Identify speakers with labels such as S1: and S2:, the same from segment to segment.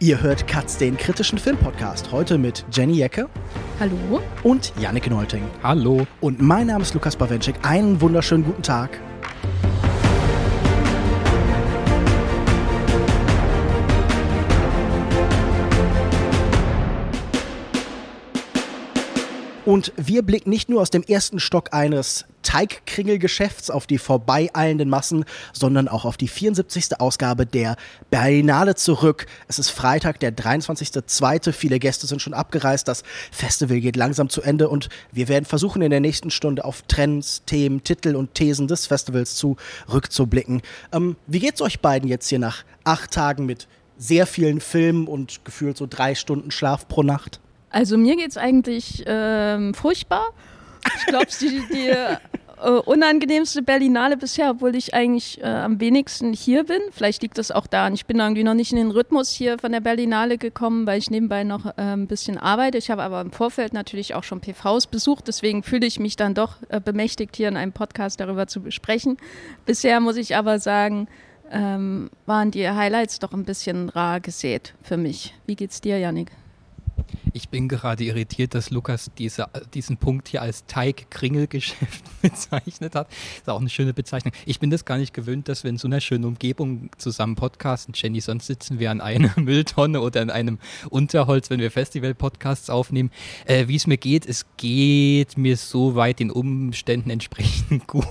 S1: Ihr hört Katz, den kritischen Filmpodcast. Heute mit Jenny Jecke.
S2: Hallo.
S1: Und Yannick Neulting.
S3: Hallo.
S1: Und mein Name ist Lukas Bawenschik. Einen wunderschönen guten Tag. Und wir blicken nicht nur aus dem ersten Stock eines Teigkringelgeschäfts auf die vorbeieilenden Massen, sondern auch auf die 74. Ausgabe der Berlinale zurück. Es ist Freitag, der 23.02. Viele Gäste sind schon abgereist. Das Festival geht langsam zu Ende und wir werden versuchen, in der nächsten Stunde auf Trends, Themen, Titel und Thesen des Festivals zurückzublicken. Ähm, wie geht's euch beiden jetzt hier nach acht Tagen mit sehr vielen Filmen und gefühlt so drei Stunden Schlaf pro Nacht?
S2: Also mir geht es eigentlich ähm, furchtbar. Ich glaube, die, die äh, unangenehmste Berlinale bisher, obwohl ich eigentlich äh, am wenigsten hier bin. Vielleicht liegt das auch daran, ich bin irgendwie noch nicht in den Rhythmus hier von der Berlinale gekommen, weil ich nebenbei noch äh, ein bisschen arbeite. Ich habe aber im Vorfeld natürlich auch schon PVs besucht, deswegen fühle ich mich dann doch äh, bemächtigt, hier in einem Podcast darüber zu besprechen. Bisher muss ich aber sagen, ähm, waren die Highlights doch ein bisschen rar gesät für mich. Wie geht's dir, Yannick?
S3: Ich bin gerade irritiert, dass Lukas diese, diesen Punkt hier als Teig-Kringelgeschäft bezeichnet hat. Ist auch eine schöne Bezeichnung. Ich bin das gar nicht gewöhnt, dass wir in so einer schönen Umgebung zusammen podcasten. Jenny, sonst sitzen wir an einer Mülltonne oder an einem Unterholz, wenn wir Festival-Podcasts aufnehmen. Äh, Wie es mir geht, es geht mir so weit den Umständen entsprechend gut.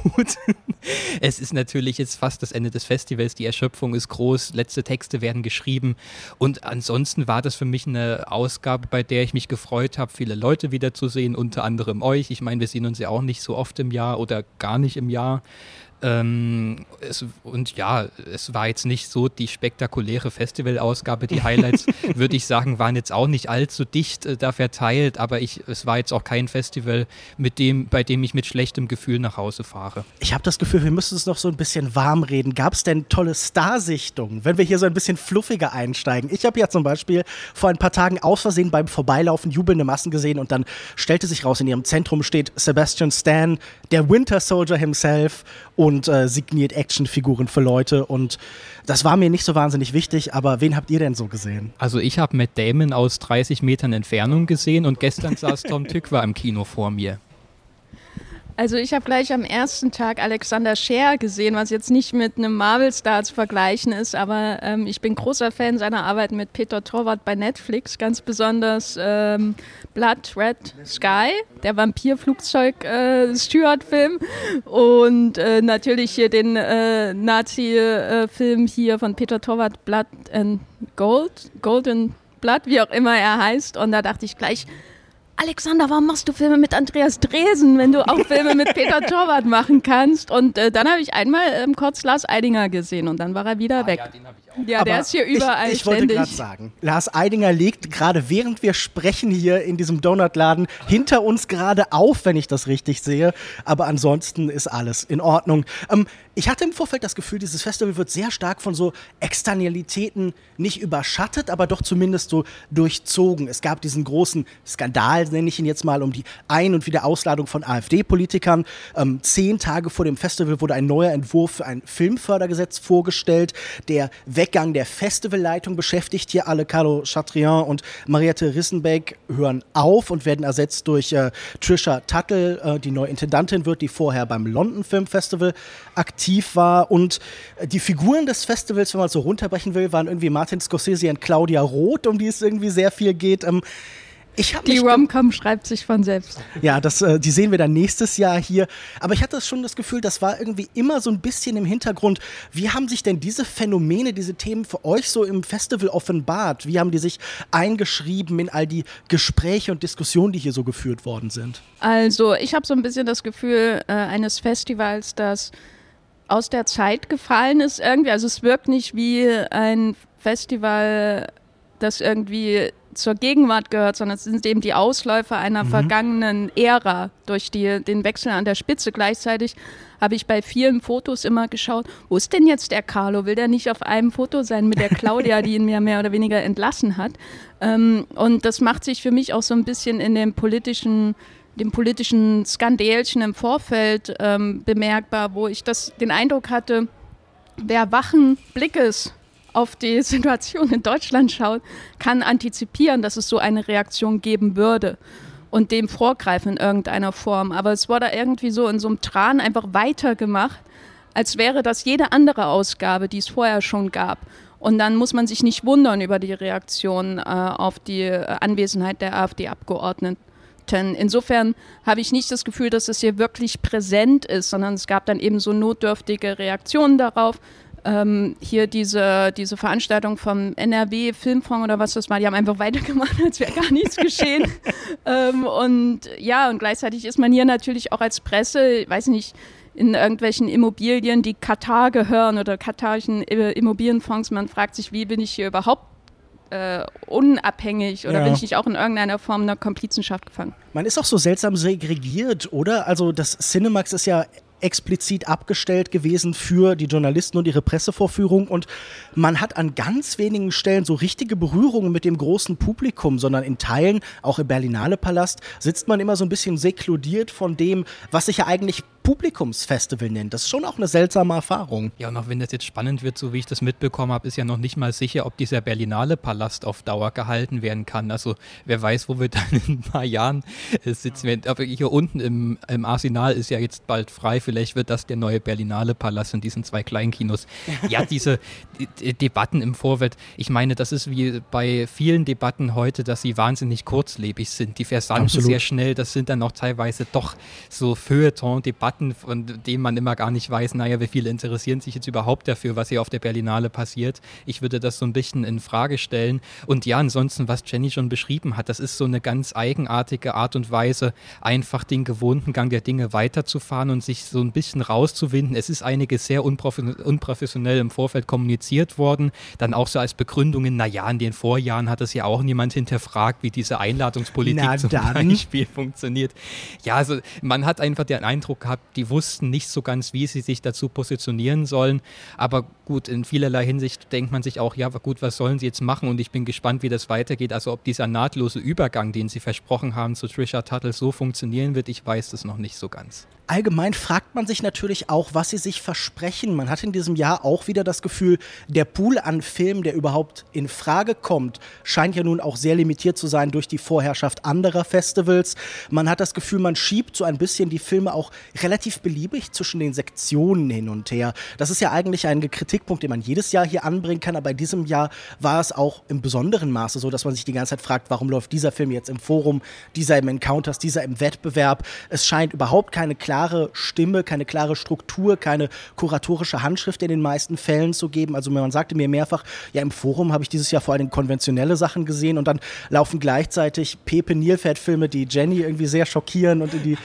S3: es ist natürlich jetzt fast das Ende des Festivals. Die Erschöpfung ist groß. Letzte Texte werden geschrieben. Und ansonsten war das für mich eine Ausgabe, bei der ich mich gefreut habe, viele Leute wiederzusehen, unter anderem euch. Ich meine, wir sehen uns ja auch nicht so oft im Jahr oder gar nicht im Jahr. Ähm, es, und ja, es war jetzt nicht so die spektakuläre Festivalausgabe. Die Highlights, würde ich sagen, waren jetzt auch nicht allzu dicht äh, da verteilt, aber ich, es war jetzt auch kein Festival, mit dem, bei dem ich mit schlechtem Gefühl nach Hause fahre.
S1: Ich habe das Gefühl, wir müssen es noch so ein bisschen warm reden. Gab es denn tolle Starsichtungen, wenn wir hier so ein bisschen fluffiger einsteigen? Ich habe ja zum Beispiel vor ein paar Tagen aus Versehen beim Vorbeilaufen jubelnde Massen gesehen und dann stellte sich raus, in ihrem Zentrum steht Sebastian Stan, der Winter Soldier himself und äh, signiert Actionfiguren für Leute. Und das war mir nicht so wahnsinnig wichtig, aber wen habt ihr denn so gesehen?
S3: Also ich habe Matt Damon aus 30 Metern Entfernung gesehen und gestern saß Tom Tückwer im Kino vor mir.
S2: Also ich habe gleich am ersten Tag Alexander Scheer gesehen, was jetzt nicht mit einem Marvel-Star zu vergleichen ist, aber ähm, ich bin großer Fan seiner Arbeit mit Peter Torwart bei Netflix, ganz besonders ähm, Blood Red Sky, der Vampir-Flugzeug-Steward-Film äh, und äh, natürlich hier den äh, Nazi-Film hier von Peter Torwart, Blood and Gold, Golden Blood, wie auch immer er heißt. Und da dachte ich gleich, Alexander, warum machst du Filme mit Andreas Dresen, wenn du auch Filme mit Peter Torwart machen kannst? Und äh, dann habe ich einmal ähm, kurz Lars Eidinger gesehen und dann war er wieder ah, weg. Ja, den ich ja der ist hier überall
S1: Ich, ich wollte gerade sagen, Lars Eidinger legt gerade während wir sprechen hier in diesem Donutladen hinter uns gerade auf, wenn ich das richtig sehe. Aber ansonsten ist alles in Ordnung. Ähm, ich hatte im Vorfeld das Gefühl, dieses Festival wird sehr stark von so Externalitäten nicht überschattet, aber doch zumindest so durchzogen. Es gab diesen großen Skandal, nenne ich ihn jetzt mal, um die Ein- und Wiederauslagung von AfD-Politikern. Ähm, zehn Tage vor dem Festival wurde ein neuer Entwurf für ein Filmfördergesetz vorgestellt. Der Weggang der Festivalleitung beschäftigt hier alle. Carlo Chatrian und Mariette Rissenbeck hören auf und werden ersetzt durch äh, Trisha Tuttle, äh, die neue Intendantin wird, die vorher beim London Film Festival aktiv war. Und die Figuren des Festivals, wenn man so runterbrechen will, waren irgendwie Martin Scorsese und Claudia Roth, um die es irgendwie sehr viel geht. Ähm,
S2: die Romcom schreibt sich von selbst.
S1: Ja, das, äh, die sehen wir dann nächstes Jahr hier. Aber ich hatte schon das Gefühl, das war irgendwie immer so ein bisschen im Hintergrund. Wie haben sich denn diese Phänomene, diese Themen für euch so im Festival offenbart? Wie haben die sich eingeschrieben in all die Gespräche und Diskussionen, die hier so geführt worden sind?
S2: Also, ich habe so ein bisschen das Gefühl äh, eines Festivals, das aus der Zeit gefallen ist irgendwie. Also es wirkt nicht wie ein Festival, das irgendwie zur Gegenwart gehört, sondern es sind eben die Ausläufer einer mhm. vergangenen Ära durch die, den Wechsel an der Spitze. Gleichzeitig habe ich bei vielen Fotos immer geschaut, wo ist denn jetzt der Carlo? Will der nicht auf einem Foto sein mit der Claudia, die ihn ja mehr oder weniger entlassen hat? Ähm, und das macht sich für mich auch so ein bisschen in dem politischen dem politischen Skandälchen im Vorfeld ähm, bemerkbar, wo ich das, den Eindruck hatte, wer wachen Blickes auf die Situation in Deutschland schaut, kann antizipieren, dass es so eine Reaktion geben würde und dem vorgreifen in irgendeiner Form. Aber es wurde irgendwie so in so einem Tran einfach weitergemacht, als wäre das jede andere Ausgabe, die es vorher schon gab. Und dann muss man sich nicht wundern über die Reaktion äh, auf die Anwesenheit der AfD-Abgeordneten. Insofern habe ich nicht das Gefühl, dass es hier wirklich präsent ist, sondern es gab dann eben so notdürftige Reaktionen darauf. Ähm, hier diese, diese Veranstaltung vom NRW Filmfonds oder was das war, die haben einfach weitergemacht, als wäre gar nichts geschehen. ähm, und ja, und gleichzeitig ist man hier natürlich auch als Presse, ich weiß nicht, in irgendwelchen Immobilien, die Katar gehören oder katarischen Immobilienfonds. Man fragt sich, wie bin ich hier überhaupt äh, unabhängig oder ja. bin ich nicht auch in irgendeiner Form einer Komplizenschaft gefangen?
S1: Man ist auch so seltsam segregiert, oder? Also das Cinemax ist ja explizit abgestellt gewesen für die Journalisten und ihre Pressevorführung. Und man hat an ganz wenigen Stellen so richtige Berührungen mit dem großen Publikum, sondern in Teilen, auch im Berlinale Palast, sitzt man immer so ein bisschen sekludiert von dem, was sich ja eigentlich Publikumsfestival nennt. Das ist schon auch eine seltsame Erfahrung.
S3: Ja, und auch wenn das jetzt spannend wird, so wie ich das mitbekommen habe, ist ja noch nicht mal sicher, ob dieser Berlinale Palast auf Dauer gehalten werden kann. Also wer weiß, wo wir dann in ein paar Jahren äh, sitzen. Aber hier unten im, im Arsenal ist ja jetzt bald frei. Vielleicht wird das der neue Berlinale Palast in diesen zwei Kleinkinos. Ja, diese die, Debatten im Vorfeld. Ich meine, das ist wie bei vielen Debatten heute, dass sie wahnsinnig kurzlebig sind. Die versanden sehr schnell. Das sind dann auch teilweise doch so Feuilleton-Debatten Debatten, von denen man immer gar nicht weiß, naja, wie viele interessieren sich jetzt überhaupt dafür, was hier auf der Berlinale passiert. Ich würde das so ein bisschen in Frage stellen. Und ja, ansonsten, was Jenny schon beschrieben hat, das ist so eine ganz eigenartige Art und Weise, einfach den gewohnten Gang der Dinge weiterzufahren und sich so ein bisschen rauszuwinden. Es ist einiges sehr unprofessionell im Vorfeld kommuniziert worden. Dann auch so als Begründungen, naja, in den Vorjahren hat es ja auch niemand hinterfragt, wie diese Einladungspolitik Na, zum dann. Beispiel funktioniert. Ja, also man hat einfach den Eindruck gehabt, die wussten nicht so ganz, wie sie sich dazu positionieren sollen. Aber gut, in vielerlei Hinsicht denkt man sich auch, ja, gut, was sollen sie jetzt machen? Und ich bin gespannt, wie das weitergeht. Also ob dieser nahtlose Übergang, den sie versprochen haben zu Trisha Tuttle, so funktionieren wird, ich weiß das noch nicht so ganz.
S1: Allgemein fragt man sich natürlich auch, was sie sich versprechen. Man hat in diesem Jahr auch wieder das Gefühl, der Pool an Filmen, der überhaupt in Frage kommt, scheint ja nun auch sehr limitiert zu sein durch die Vorherrschaft anderer Festivals. Man hat das Gefühl, man schiebt so ein bisschen die Filme auch relativ beliebig zwischen den Sektionen hin und her. Das ist ja eigentlich ein Kritikpunkt, den man jedes Jahr hier anbringen kann, aber in diesem Jahr war es auch im besonderen Maße so, dass man sich die ganze Zeit fragt, warum läuft dieser Film jetzt im Forum, dieser im Encounters, dieser im Wettbewerb. Es scheint überhaupt keine klare klare Stimme, keine klare Struktur, keine kuratorische Handschrift in den meisten Fällen zu geben. Also man sagte mir mehrfach, ja im Forum habe ich dieses Jahr vor allem konventionelle Sachen gesehen und dann laufen gleichzeitig Pepe Nilpferd-Filme, die Jenny irgendwie sehr schockieren und in die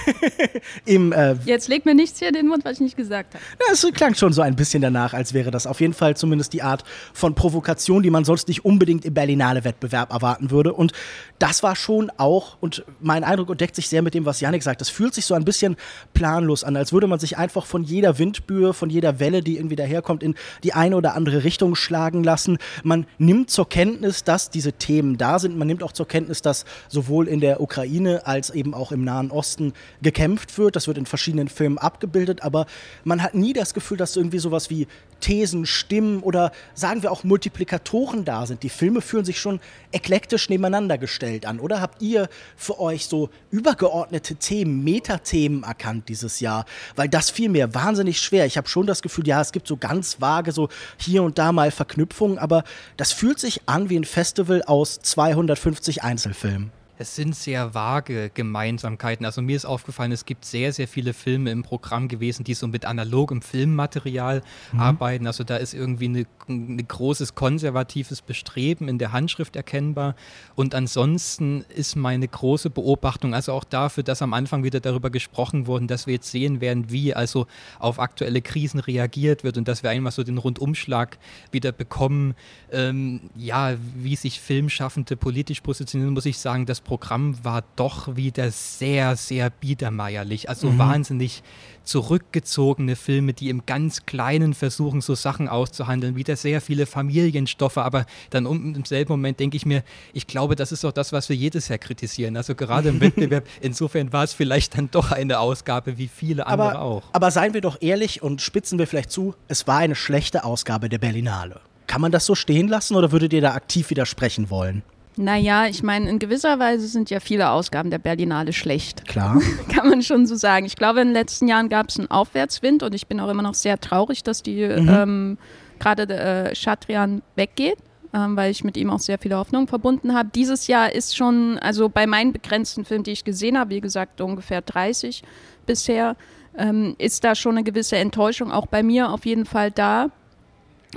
S2: im äh Jetzt legt mir nichts hier in den Mund, was ich nicht gesagt habe.
S1: Ja, es klang schon so ein bisschen danach, als wäre das auf jeden Fall zumindest die Art von Provokation, die man sonst nicht unbedingt im Berlinale Wettbewerb erwarten würde. Und das war schon auch, und mein Eindruck deckt sich sehr mit dem, was Janik sagt, es fühlt sich so ein bisschen planlos an, als würde man sich einfach von jeder Windböe, von jeder Welle, die irgendwie daherkommt, in die eine oder andere Richtung schlagen lassen. Man nimmt zur Kenntnis, dass diese Themen da sind. Man nimmt auch zur Kenntnis, dass sowohl in der Ukraine als eben auch im Nahen Osten gekämpft wird. Das wird in verschiedenen Filmen abgebildet, aber man hat nie das Gefühl, dass irgendwie sowas wie Thesen, Stimmen oder sagen wir auch Multiplikatoren da sind. Die Filme fühlen sich schon eklektisch nebeneinander gestellt an, oder? Habt ihr für euch so übergeordnete Themen, Metathemen erkannt dieses Jahr? Weil das fiel mir wahnsinnig schwer. Ich habe schon das Gefühl, ja, es gibt so ganz vage, so hier und da mal Verknüpfungen, aber das fühlt sich an wie ein Festival aus 250 Einzelfilmen
S3: es sind sehr vage Gemeinsamkeiten. Also mir ist aufgefallen, es gibt sehr, sehr viele Filme im Programm gewesen, die so mit analogem Filmmaterial mhm. arbeiten. Also da ist irgendwie ein ne großes konservatives Bestreben in der Handschrift erkennbar. Und ansonsten ist meine große Beobachtung, also auch dafür, dass am Anfang wieder darüber gesprochen wurde, dass wir jetzt sehen werden, wie also auf aktuelle Krisen reagiert wird und dass wir einmal so den Rundumschlag wieder bekommen, ähm, ja, wie sich Filmschaffende politisch positionieren, muss ich sagen, das Programm war doch wieder sehr, sehr biedermeierlich. Also mhm. wahnsinnig zurückgezogene Filme, die im ganz Kleinen versuchen, so Sachen auszuhandeln, wieder sehr viele Familienstoffe, aber dann um, im selben Moment denke ich mir, ich glaube, das ist doch das, was wir jedes Jahr kritisieren. Also gerade im Wettbewerb, insofern war es vielleicht dann doch eine Ausgabe wie viele andere
S1: aber,
S3: auch.
S1: Aber seien wir doch ehrlich und spitzen wir vielleicht zu, es war eine schlechte Ausgabe der Berlinale Kann man das so stehen lassen oder würdet ihr da aktiv widersprechen wollen?
S2: Naja, ich meine, in gewisser Weise sind ja viele Ausgaben der Berlinale schlecht.
S1: Klar.
S2: Kann man schon so sagen. Ich glaube, in den letzten Jahren gab es einen Aufwärtswind und ich bin auch immer noch sehr traurig, dass die mhm. ähm, gerade äh, Chatrian weggeht ähm, weil ich mit ihm auch sehr viele Hoffnungen verbunden habe. Dieses Jahr ist schon, also bei meinen begrenzten Filmen, die ich gesehen habe, wie gesagt ungefähr 30 bisher, ähm, ist da schon eine gewisse Enttäuschung auch bei mir auf jeden Fall da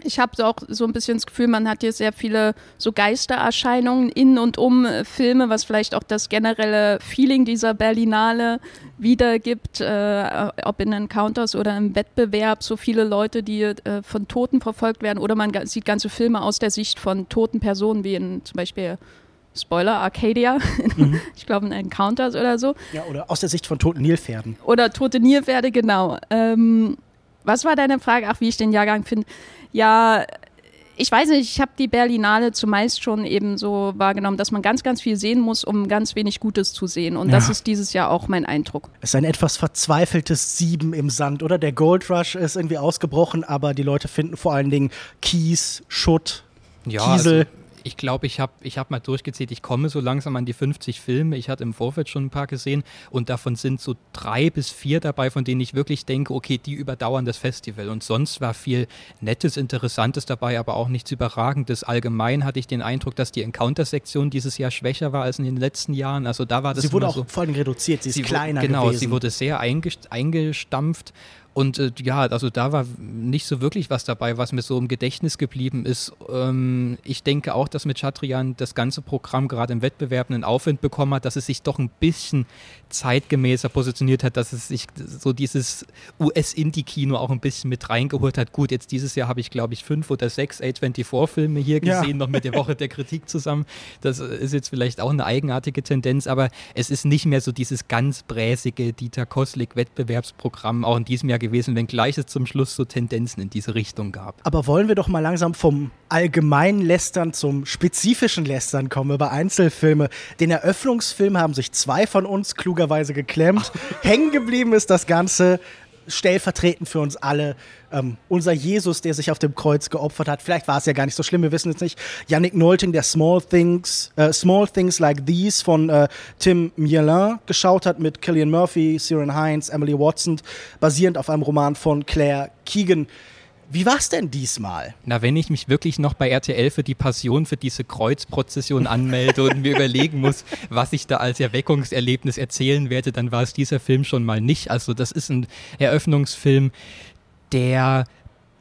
S2: ich habe auch so ein bisschen das Gefühl, man hat hier sehr viele so Geistererscheinungen in und um äh, Filme, was vielleicht auch das generelle Feeling dieser Berlinale wiedergibt, äh, ob in Encounters oder im Wettbewerb, so viele Leute, die äh, von Toten verfolgt werden oder man sieht ganze Filme aus der Sicht von toten Personen, wie in zum Beispiel Spoiler, Arcadia, mhm. ich glaube in Encounters oder so.
S1: Ja, oder aus der Sicht von toten Nilpferden.
S2: Oder tote Nilpferde, genau. Ähm, was war deine Frage? Ach, wie ich den Jahrgang finde. Ja, ich weiß nicht, ich habe die Berlinale zumeist schon eben so wahrgenommen, dass man ganz, ganz viel sehen muss, um ganz wenig Gutes zu sehen. Und ja. das ist dieses Jahr auch mein Eindruck.
S1: Es ist ein etwas verzweifeltes Sieben im Sand, oder? Der Gold Rush ist irgendwie ausgebrochen, aber die Leute finden vor allen Dingen Kies, Schutt, ja, Kiesel.
S3: Also ich glaube, ich habe ich hab mal durchgezählt, ich komme so langsam an die 50 Filme. Ich hatte im Vorfeld schon ein paar gesehen und davon sind so drei bis vier dabei, von denen ich wirklich denke, okay, die überdauern das Festival. Und sonst war viel Nettes, Interessantes dabei, aber auch nichts Überragendes. Allgemein hatte ich den Eindruck, dass die Encounter-Sektion dieses Jahr schwächer war als in den letzten Jahren. Also da war das
S1: Sie wurde auch
S3: so,
S1: vor allem reduziert, sie ist
S3: sie
S1: kleiner
S3: Genau,
S1: gewesen.
S3: sie wurde sehr eingestampft und äh, ja, also da war nicht so wirklich was dabei, was mir so im Gedächtnis geblieben ist. Ähm, ich denke auch, dass mit Chatrian das ganze Programm gerade im Wettbewerb einen Aufwind bekommen hat, dass es sich doch ein bisschen zeitgemäßer positioniert hat, dass es sich so dieses US-Indie-Kino auch ein bisschen mit reingeholt hat. Gut, jetzt dieses Jahr habe ich, glaube ich, fünf oder sechs A24-Filme hier gesehen, ja. noch mit der Woche der Kritik zusammen. Das ist jetzt vielleicht auch eine eigenartige Tendenz, aber es ist nicht mehr so dieses ganz bräsige Dieter Koslik-Wettbewerbsprogramm, auch in diesem Jahr gewesen, wenngleich es zum Schluss so Tendenzen in diese Richtung gab.
S1: Aber wollen wir doch mal langsam vom allgemeinen Lästern zum spezifischen Lästern kommen über Einzelfilme. Den Eröffnungsfilm haben sich zwei von uns klugerweise geklemmt. Hängen geblieben ist das Ganze stellvertretend für uns alle. Ähm, unser Jesus, der sich auf dem Kreuz geopfert hat. Vielleicht war es ja gar nicht so schlimm, wir wissen es nicht. Yannick Nolting, der Small Things, äh, Small Things Like These von äh, Tim Mielin geschaut hat mit Killian Murphy, Siren Hines, Emily Watson, basierend auf einem Roman von Claire Keegan. Wie war es denn diesmal?
S3: Na, wenn ich mich wirklich noch bei RTL für die Passion für diese Kreuzprozession anmelde und mir überlegen muss, was ich da als Erweckungserlebnis erzählen werde, dann war es dieser Film schon mal nicht. Also das ist ein Eröffnungsfilm, der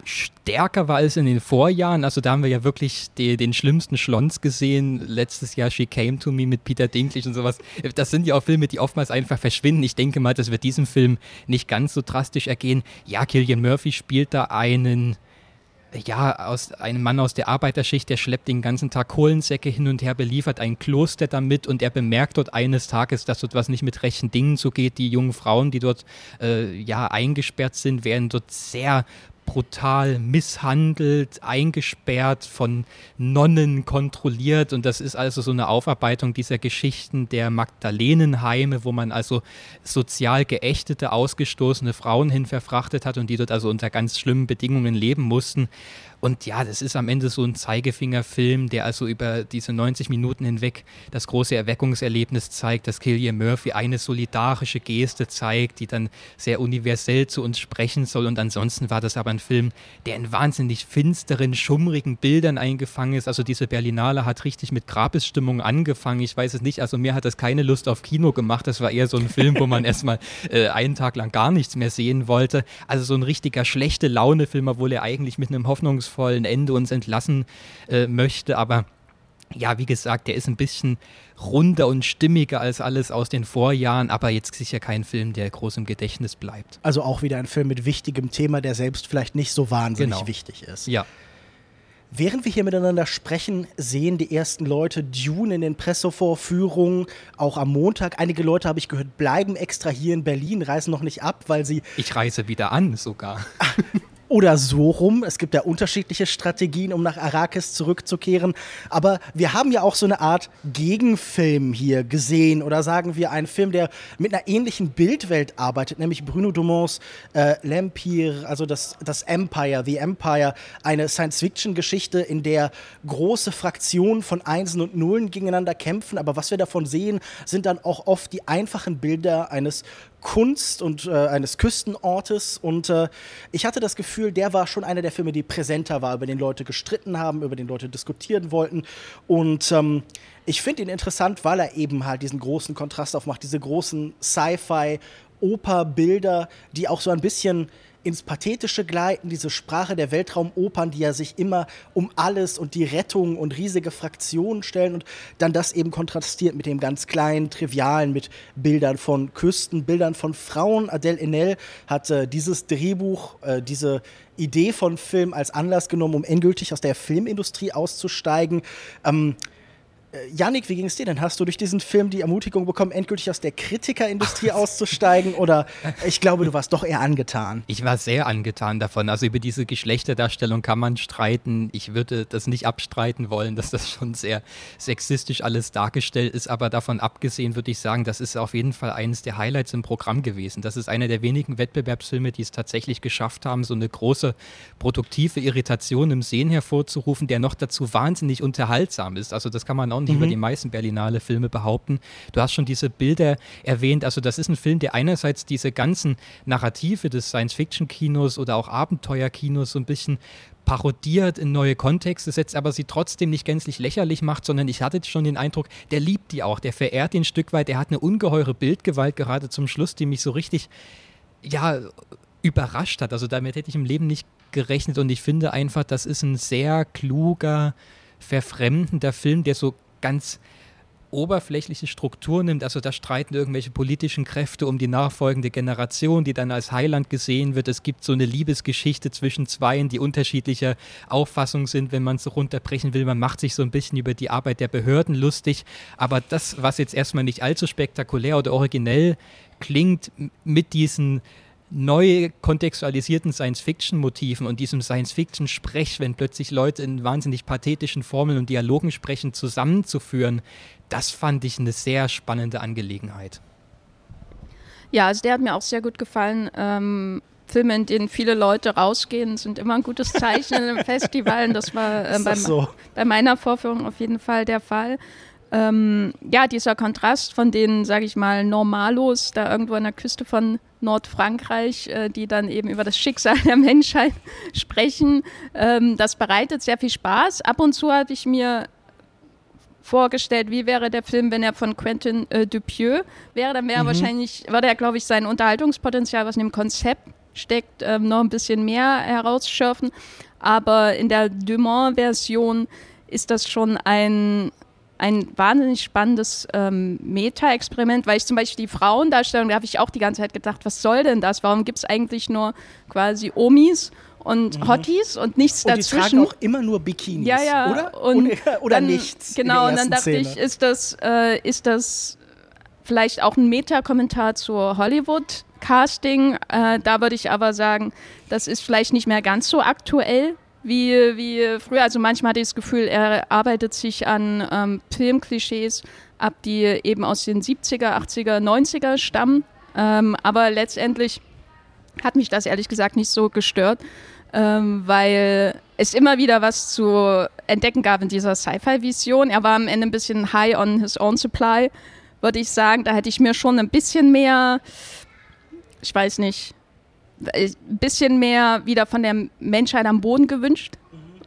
S3: stärker war als in den Vorjahren. Also da haben wir ja wirklich die, den schlimmsten Schlons gesehen. Letztes Jahr She Came to Me mit Peter Dinklage und sowas. Das sind ja auch Filme, die oftmals einfach verschwinden. Ich denke mal, das wird diesem Film nicht ganz so drastisch ergehen. Ja, Killian Murphy spielt da einen ja, aus einem Mann aus der Arbeiterschicht, der schleppt den ganzen Tag Kohlensäcke hin und her, beliefert ein Kloster damit und er bemerkt dort eines Tages, dass dort was nicht mit rechten Dingen zugeht. Die jungen Frauen, die dort äh, ja eingesperrt sind, werden dort sehr brutal misshandelt, eingesperrt, von Nonnen kontrolliert. Und das ist also so eine Aufarbeitung dieser Geschichten der Magdalenenheime, wo man also sozial geächtete, ausgestoßene Frauen hin verfrachtet hat und die dort also unter ganz schlimmen Bedingungen leben mussten. Und ja, das ist am Ende so ein Zeigefingerfilm, der also über diese 90 Minuten hinweg das große Erweckungserlebnis zeigt, dass Killian Murphy eine solidarische Geste zeigt, die dann sehr universell zu uns sprechen soll. Und ansonsten war das aber ein Film, der in wahnsinnig finsteren, schummrigen Bildern eingefangen ist. Also diese Berlinale hat richtig mit Grabesstimmung angefangen. Ich weiß es nicht, also mir hat das keine Lust auf Kino gemacht. Das war eher so ein Film, wo man erstmal äh, einen Tag lang gar nichts mehr sehen wollte. Also so ein richtiger schlechte Laune-Film, obwohl er eigentlich mit einem Hoffnungs hoffnungsvollen Ende uns entlassen äh, möchte. Aber ja, wie gesagt, der ist ein bisschen runder und stimmiger als alles aus den Vorjahren, aber jetzt sicher kein Film, der groß im Gedächtnis bleibt.
S1: Also auch wieder ein Film mit wichtigem Thema, der selbst vielleicht nicht so wahnsinnig genau. wichtig ist.
S3: Ja.
S1: Während wir hier miteinander sprechen, sehen die ersten Leute Dune in den Pressevorführungen, auch am Montag. Einige Leute, habe ich gehört, bleiben extra hier in Berlin, reisen noch nicht ab, weil sie.
S3: Ich reise wieder an sogar.
S1: oder so rum. Es gibt ja unterschiedliche Strategien, um nach Arrakis zurückzukehren. Aber wir haben ja auch so eine Art Gegenfilm hier gesehen oder sagen wir einen Film, der mit einer ähnlichen Bildwelt arbeitet, nämlich Bruno Dumonts äh, L'Empire, also das, das Empire, The Empire, eine Science-Fiction-Geschichte, in der große Fraktionen von Einsen und Nullen gegeneinander kämpfen. Aber was wir davon sehen, sind dann auch oft die einfachen Bilder eines Kunst und äh, eines Küstenortes. Und äh, ich hatte das Gefühl, der war schon einer der Filme, die präsenter war, über den Leute gestritten haben, über den Leute diskutieren wollten. Und ähm, ich finde ihn interessant, weil er eben halt diesen großen Kontrast aufmacht, diese großen Sci-Fi. Operbilder, die auch so ein bisschen ins Pathetische gleiten, diese Sprache der Weltraumopern, die ja sich immer um alles und die Rettung und riesige Fraktionen stellen und dann das eben kontrastiert mit dem ganz kleinen, trivialen, mit Bildern von Küsten, Bildern von Frauen. Adele Enel hat äh, dieses Drehbuch, äh, diese Idee von Film als Anlass genommen, um endgültig aus der Filmindustrie auszusteigen. Ähm, Janik, wie ging es dir denn? Hast du durch diesen Film die Ermutigung bekommen, endgültig aus der Kritikerindustrie auszusteigen? Oder ich glaube, du warst doch eher angetan.
S3: Ich war sehr angetan davon. Also über diese Geschlechterdarstellung kann man streiten. Ich würde das nicht abstreiten wollen, dass das schon sehr sexistisch alles dargestellt ist. Aber davon abgesehen würde ich sagen, das ist auf jeden Fall eines der Highlights im Programm gewesen. Das ist einer der wenigen Wettbewerbsfilme, die es tatsächlich geschafft haben, so eine große produktive Irritation im Sehen hervorzurufen, der noch dazu wahnsinnig unterhaltsam ist. Also das kann man auch nicht mhm. über die meisten Berlinale Filme behaupten. Du hast schon diese Bilder erwähnt. Also das ist ein Film, der einerseits diese ganzen Narrative des Science-Fiction-Kinos oder auch Abenteuerkinos so ein bisschen parodiert in neue Kontexte setzt, aber sie trotzdem nicht gänzlich lächerlich macht, sondern ich hatte schon den Eindruck, der liebt die auch, der verehrt ihn ein Stück weit, der hat eine ungeheure Bildgewalt gerade zum Schluss, die mich so richtig, ja, überrascht hat. Also damit hätte ich im Leben nicht gerechnet und ich finde einfach, das ist ein sehr kluger, verfremdender Film, der so ganz oberflächliche Struktur nimmt, also da streiten irgendwelche politischen Kräfte um die nachfolgende Generation, die dann als Heiland gesehen wird. Es gibt so eine Liebesgeschichte zwischen Zweien, die unterschiedlicher Auffassung sind, wenn man es runterbrechen will. Man macht sich so ein bisschen über die Arbeit der Behörden lustig, aber das, was jetzt erstmal nicht allzu spektakulär oder originell klingt, mit diesen neu kontextualisierten Science-Fiction-Motiven und diesem Science-Fiction-Sprech, wenn plötzlich Leute in wahnsinnig pathetischen Formeln und Dialogen sprechen, zusammenzuführen, das fand ich eine sehr spannende Angelegenheit.
S2: Ja, also der hat mir auch sehr gut gefallen. Ähm, Filme, in denen viele Leute rausgehen, sind immer ein gutes Zeichen in einem Festival. Und das war äh, bei, so? bei meiner Vorführung auf jeden Fall der Fall ähm, ja, dieser Kontrast von den, sage ich mal, Normalos da irgendwo an der Küste von Nordfrankreich, äh, die dann eben über das Schicksal der Menschheit sprechen, ähm, das bereitet sehr viel Spaß. Ab und zu hatte ich mir vorgestellt, wie wäre der Film, wenn er von Quentin äh, Dupieux wäre, dann wäre mhm. wahrscheinlich, würde er, glaube ich, sein Unterhaltungspotenzial, was in dem Konzept steckt, ähm, noch ein bisschen mehr herausschürfen. Aber in der Dumont-Version ist das schon ein ein wahnsinnig spannendes ähm, Meta-Experiment, weil ich zum Beispiel die Frauendarstellung, da habe ich auch die ganze Zeit gedacht, was soll denn das? Warum gibt es eigentlich nur quasi Omis und mhm. Hotties und nichts und dazwischen?
S1: Die tragen auch immer nur Bikinis,
S2: ja, ja.
S1: oder?
S2: Und
S1: oder, oder
S2: dann,
S1: nichts.
S2: Genau, und dann dachte Szene. ich, ist das, äh, ist das vielleicht auch ein Meta-Kommentar zur Hollywood? Casting, äh, da würde ich aber sagen, das ist vielleicht nicht mehr ganz so aktuell, wie, wie früher. Also manchmal hatte ich das Gefühl, er arbeitet sich an ähm, Filmklischees ab, die eben aus den 70er, 80er, 90er stammen. Ähm, aber letztendlich hat mich das ehrlich gesagt nicht so gestört, ähm, weil es immer wieder was zu entdecken gab in dieser Sci-Fi-Vision. Er war am Ende ein bisschen high on his own supply, würde ich sagen. Da hätte ich mir schon ein bisschen mehr, ich weiß nicht, ein bisschen mehr wieder von der Menschheit am Boden gewünscht,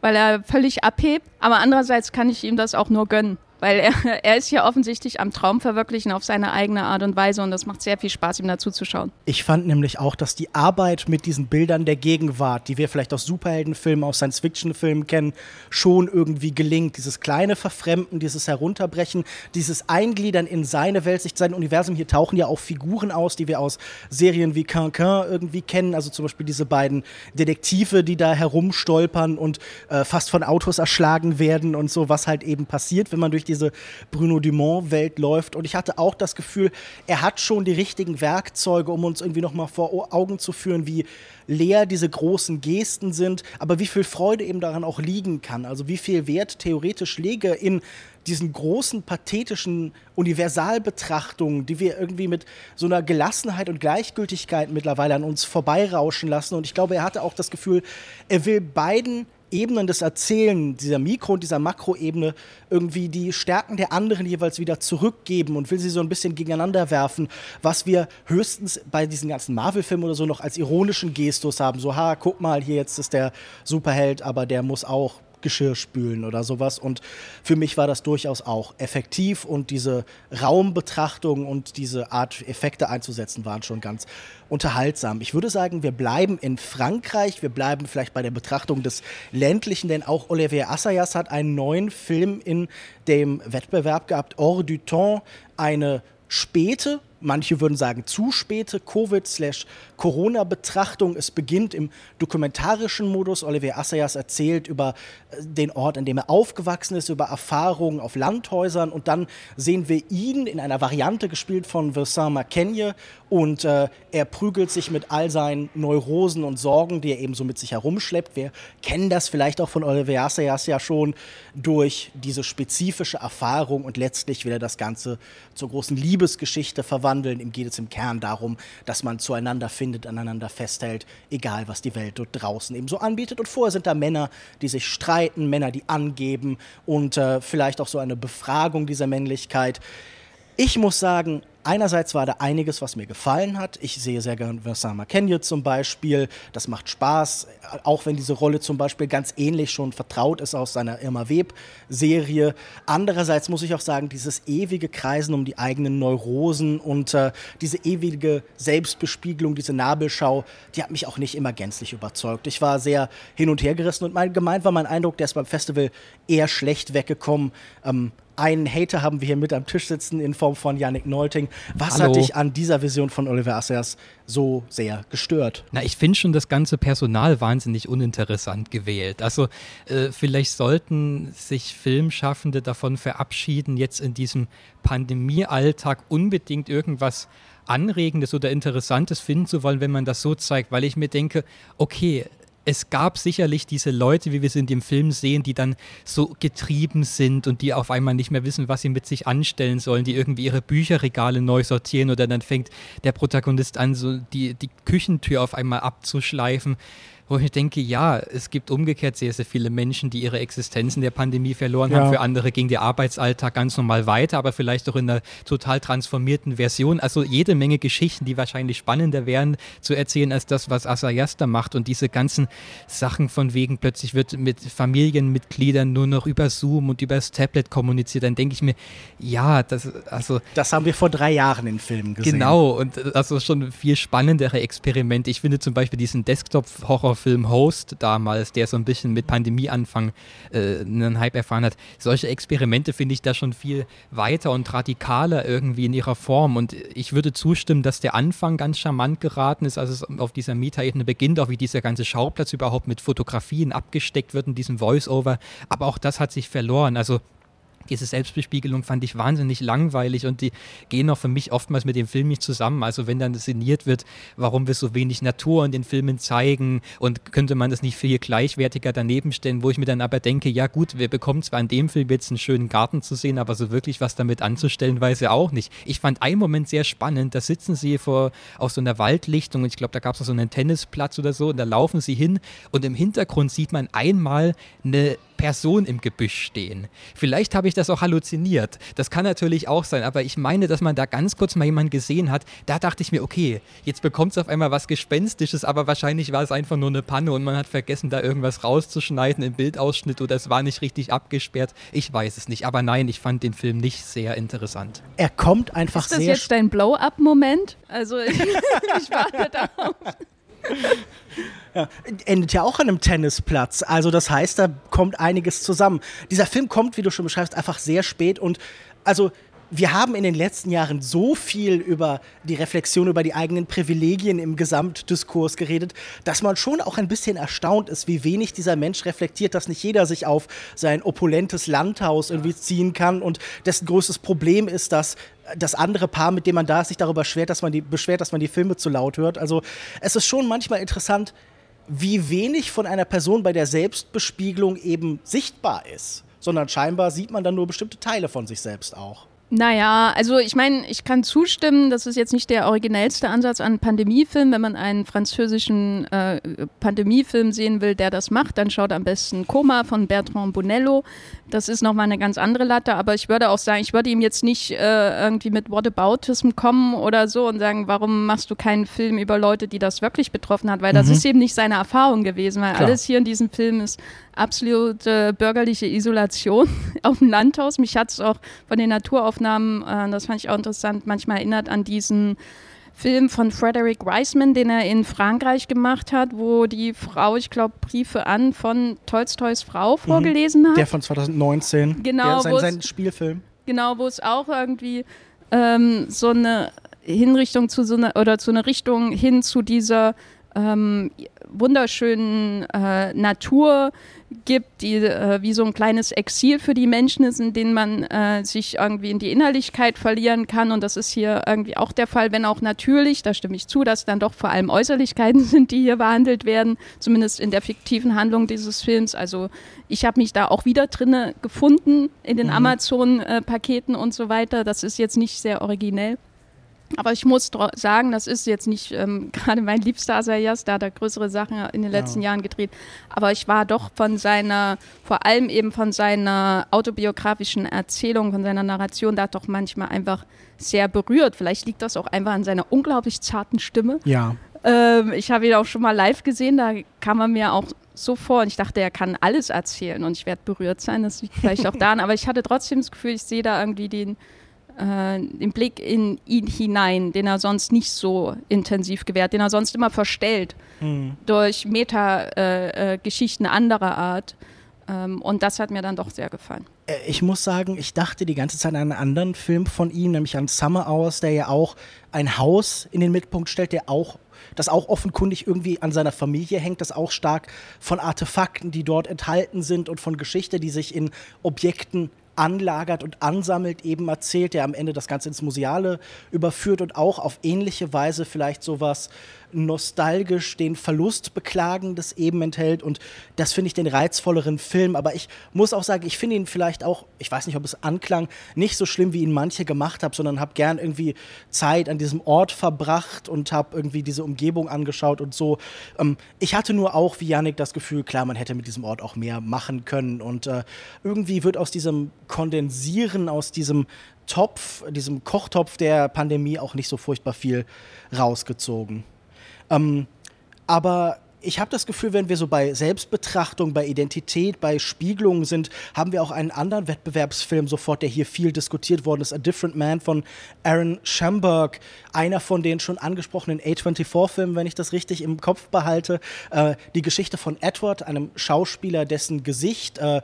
S2: weil er völlig abhebt. Aber andererseits kann ich ihm das auch nur gönnen weil er, er ist ja offensichtlich am Traum verwirklichen auf seine eigene Art und Weise und das macht sehr viel Spaß, ihm dazu zu schauen.
S1: Ich fand nämlich auch, dass die Arbeit mit diesen Bildern der Gegenwart, die wir vielleicht aus Superheldenfilmen, aus Science-Fiction-Filmen kennen, schon irgendwie gelingt. Dieses kleine Verfremden, dieses Herunterbrechen, dieses Eingliedern in seine Welt, sich sein Universum. Hier tauchen ja auch Figuren aus, die wir aus Serien wie Quinquin irgendwie kennen. Also zum Beispiel diese beiden Detektive, die da herumstolpern und äh, fast von Autos erschlagen werden und so, was halt eben passiert, wenn man durch die diese Bruno Dumont-Welt läuft. Und ich hatte auch das Gefühl, er hat schon die richtigen Werkzeuge, um uns irgendwie nochmal vor Augen zu führen, wie leer diese großen Gesten sind, aber wie viel Freude eben daran auch liegen kann. Also wie viel Wert theoretisch lege in diesen großen, pathetischen Universalbetrachtungen, die wir irgendwie mit so einer Gelassenheit und Gleichgültigkeit mittlerweile an uns vorbeirauschen lassen. Und ich glaube, er hatte auch das Gefühl, er will beiden Ebenen des Erzählens, dieser Mikro- und dieser Makroebene, irgendwie die Stärken der anderen jeweils wieder zurückgeben und will sie so ein bisschen gegeneinander werfen, was wir höchstens bei diesen ganzen Marvel-Filmen oder so noch als ironischen Gestus haben. So, ha, guck mal, hier jetzt ist der Superheld, aber der muss auch Geschirr spülen oder sowas. Und für mich war das durchaus auch effektiv und diese Raumbetrachtung und diese Art Effekte einzusetzen waren schon ganz unterhaltsam. Ich würde sagen, wir bleiben in Frankreich, wir bleiben vielleicht bei der Betrachtung des ländlichen, denn auch Olivier Assayas hat einen neuen Film in dem Wettbewerb gehabt, Hors du Temps, eine späte manche würden sagen zu späte Covid-Corona-Betrachtung. Es beginnt im dokumentarischen Modus. Olivier Assayas erzählt über äh, den Ort, in dem er aufgewachsen ist, über Erfahrungen auf Landhäusern und dann sehen wir ihn in einer Variante gespielt von Vincent Mackenye und äh, er prügelt sich mit all seinen Neurosen und Sorgen, die er eben so mit sich herumschleppt. Wir kennen das vielleicht auch von Olivier Assayas ja schon durch diese spezifische Erfahrung und letztlich will er das Ganze zur großen Liebesgeschichte verwandeln verwandeln. Ihm geht es im Kern darum, dass man zueinander findet, aneinander festhält, egal was die Welt dort draußen eben so anbietet. Und vorher sind da Männer, die sich streiten, Männer, die angeben und äh, vielleicht auch so eine Befragung dieser Männlichkeit. Ich muss sagen, Einerseits war da einiges, was mir gefallen hat. Ich sehe sehr gerne Vincent Mackenzie zum Beispiel. Das macht Spaß, auch wenn diese Rolle zum Beispiel ganz ähnlich schon vertraut ist aus seiner Irma Web-Serie. Andererseits muss ich auch sagen, dieses ewige Kreisen um die eigenen Neurosen und äh, diese ewige Selbstbespiegelung, diese Nabelschau, die hat mich auch nicht immer gänzlich überzeugt. Ich war sehr hin und her gerissen und mein, gemeint war mein Eindruck, der ist beim Festival eher schlecht weggekommen. Ähm, einen Hater haben wir hier mit am Tisch sitzen in Form von Yannick Neulting. Was Hallo. hat dich an dieser Vision von Oliver Assayas so sehr gestört?
S3: Na, ich finde schon das ganze Personal wahnsinnig uninteressant gewählt. Also äh, vielleicht sollten sich Filmschaffende davon verabschieden, jetzt in diesem Pandemiealltag unbedingt irgendwas Anregendes oder Interessantes finden zu wollen, wenn man das so zeigt, weil ich mir denke, okay, es gab sicherlich diese Leute, wie wir sie in dem Film sehen, die dann so getrieben sind und die auf einmal nicht mehr wissen, was sie mit sich anstellen sollen, die irgendwie ihre Bücherregale neu sortieren oder dann fängt der Protagonist an, so die, die Küchentür auf einmal abzuschleifen wo ich denke, ja, es gibt umgekehrt sehr, sehr viele Menschen, die ihre Existenz in der Pandemie verloren ja. haben. Für andere ging der Arbeitsalltag ganz normal weiter, aber vielleicht auch in einer total transformierten Version. Also jede Menge Geschichten, die wahrscheinlich spannender wären zu erzählen als das, was Asayasta macht. Und diese ganzen Sachen von wegen, plötzlich wird mit Familienmitgliedern nur noch über Zoom und über das Tablet kommuniziert, dann denke ich mir, ja, das, also.
S1: Das haben wir vor drei Jahren in Filmen gesehen.
S3: Genau, und also schon viel spannendere Experimente. Ich finde zum Beispiel diesen Desktop-Horror Film Host damals, der so ein bisschen mit Pandemieanfang äh, einen Hype erfahren hat. Solche Experimente finde ich da schon viel weiter und radikaler irgendwie in ihrer Form. Und ich würde zustimmen, dass der Anfang ganz charmant geraten ist, als es auf dieser Meta-Ebene beginnt, auch wie dieser ganze Schauplatz überhaupt mit Fotografien abgesteckt wird in diesem Voice-Over. Aber auch das hat sich verloren. Also diese Selbstbespiegelung fand ich wahnsinnig langweilig und die gehen auch für mich oftmals mit dem Film nicht zusammen. Also wenn dann sinniert wird, warum wir so wenig Natur in den Filmen zeigen und könnte man das nicht viel gleichwertiger daneben stellen, wo ich mir dann aber denke, ja gut, wir bekommen zwar in dem Film jetzt einen schönen Garten zu sehen, aber so wirklich was damit anzustellen, weiß er auch nicht. Ich fand einen Moment sehr spannend, da sitzen sie vor auf so einer Waldlichtung und ich glaube, da gab es so einen Tennisplatz oder so und da laufen sie hin und im Hintergrund sieht man einmal eine Person im Gebüsch stehen. Vielleicht habe ich das auch halluziniert. Das kann natürlich auch sein, aber ich meine, dass man da ganz kurz mal jemanden gesehen hat. Da dachte ich mir, okay, jetzt bekommt es auf einmal was Gespenstisches, aber wahrscheinlich war es einfach nur eine Panne und man hat vergessen, da irgendwas rauszuschneiden im Bildausschnitt oder es war nicht richtig abgesperrt. Ich weiß es nicht. Aber nein, ich fand den Film nicht sehr interessant.
S1: Er kommt einfach sehr.
S2: Ist das jetzt dein Blow-up-Moment? Also ich, ich warte darauf.
S1: Ja, endet ja auch an einem Tennisplatz. Also das heißt, da kommt einiges zusammen. Dieser Film kommt, wie du schon beschreibst, einfach sehr spät und also wir haben in den letzten Jahren so viel über die Reflexion über die eigenen Privilegien im Gesamtdiskurs geredet, dass man schon auch ein bisschen erstaunt ist, wie wenig dieser Mensch reflektiert, dass nicht jeder sich auf sein opulentes Landhaus irgendwie ziehen kann und dessen größtes Problem ist, dass das andere Paar, mit dem man da ist, sich darüber beschwert, dass man die, beschwert, dass man die Filme zu laut hört. Also es ist schon manchmal interessant, wie wenig von einer Person bei der Selbstbespiegelung eben sichtbar ist, sondern scheinbar sieht man dann nur bestimmte Teile von sich selbst auch.
S2: Naja, also ich meine, ich kann zustimmen, das ist jetzt nicht der originellste Ansatz an Pandemiefilm. Wenn man einen französischen äh, Pandemiefilm sehen will, der das macht, dann schaut am besten Coma von Bertrand Bonello. Das ist nochmal eine ganz andere Latte, aber ich würde auch sagen, ich würde ihm jetzt nicht äh, irgendwie mit Whataboutism kommen oder so und sagen, warum machst du keinen Film über Leute, die das wirklich betroffen hat, weil das mhm. ist eben nicht seine Erfahrung gewesen, weil Klar. alles hier in diesem Film ist absolute bürgerliche Isolation auf dem Landhaus. Mich hat es auch von den Naturaufnahmen, äh, das fand ich auch interessant, manchmal erinnert an diesen Film von Frederick Reisman, den er in Frankreich gemacht hat, wo die Frau, ich glaube, Briefe an von Tolstois Frau mhm. vorgelesen hat.
S1: Der von 2019.
S2: Genau.
S1: Der, sein, sein Spielfilm.
S2: Genau, wo es auch irgendwie ähm, so eine Hinrichtung zu so einer oder zu einer Richtung hin zu dieser ähm, wunderschönen äh, Natur gibt, die äh, wie so ein kleines Exil für die Menschen ist, in denen man äh, sich irgendwie in die Innerlichkeit verlieren kann. Und das ist hier irgendwie auch der Fall, wenn auch natürlich, da stimme ich zu, dass dann doch vor allem Äußerlichkeiten sind, die hier behandelt werden, zumindest in der fiktiven Handlung dieses Films. Also ich habe mich da auch wieder drinne gefunden in den mhm. Amazon-Paketen und so weiter. Das ist jetzt nicht sehr originell. Aber ich muss sagen, das ist jetzt nicht ähm, gerade mein liebster Asayas, da hat er größere Sachen in den letzten ja. Jahren gedreht. Aber ich war doch von seiner, vor allem eben von seiner autobiografischen Erzählung, von seiner Narration, da doch manchmal einfach sehr berührt. Vielleicht liegt das auch einfach an seiner unglaublich zarten Stimme.
S1: Ja.
S2: Ähm, ich habe ihn auch schon mal live gesehen, da kam er mir auch so vor und ich dachte, er kann alles erzählen und ich werde berührt sein. Das liegt vielleicht auch daran. Aber ich hatte trotzdem das Gefühl, ich sehe da irgendwie den äh, den Blick in ihn hinein, den er sonst nicht so intensiv gewährt, den er sonst immer verstellt mhm. durch Meta-Geschichten äh, äh, anderer Art. Ähm, und das hat mir dann doch sehr gefallen.
S1: Äh, ich muss sagen, ich dachte die ganze Zeit an einen anderen Film von ihm, nämlich an Summer Hours, der ja auch ein Haus in den Mittelpunkt stellt, der auch das auch offenkundig irgendwie an seiner Familie hängt, das auch stark von Artefakten, die dort enthalten sind und von Geschichte, die sich in Objekten anlagert und ansammelt, eben erzählt, der am Ende das Ganze ins Museale überführt und auch auf ähnliche Weise vielleicht sowas nostalgisch den Verlust beklagendes eben enthält und das finde ich den reizvolleren Film. Aber ich muss auch sagen, ich finde ihn vielleicht auch, ich weiß nicht, ob es anklang, nicht so schlimm, wie ihn manche gemacht haben, sondern habe gern irgendwie Zeit an diesem Ort verbracht und habe irgendwie diese Umgebung angeschaut und so. Ähm, ich hatte nur auch, wie Yannick, das Gefühl, klar, man hätte mit diesem Ort auch mehr machen können und äh, irgendwie wird aus diesem Kondensieren, aus diesem Topf, diesem Kochtopf der Pandemie auch nicht so furchtbar viel rausgezogen. Ähm, aber ich habe das Gefühl, wenn wir so bei Selbstbetrachtung, bei Identität, bei Spiegelungen sind, haben wir auch einen anderen Wettbewerbsfilm sofort, der hier viel diskutiert worden ist, A Different Man von Aaron Schamberg, einer von den schon angesprochenen A24-Filmen, wenn ich das richtig im Kopf behalte. Äh, die Geschichte von Edward, einem Schauspieler, dessen Gesicht äh,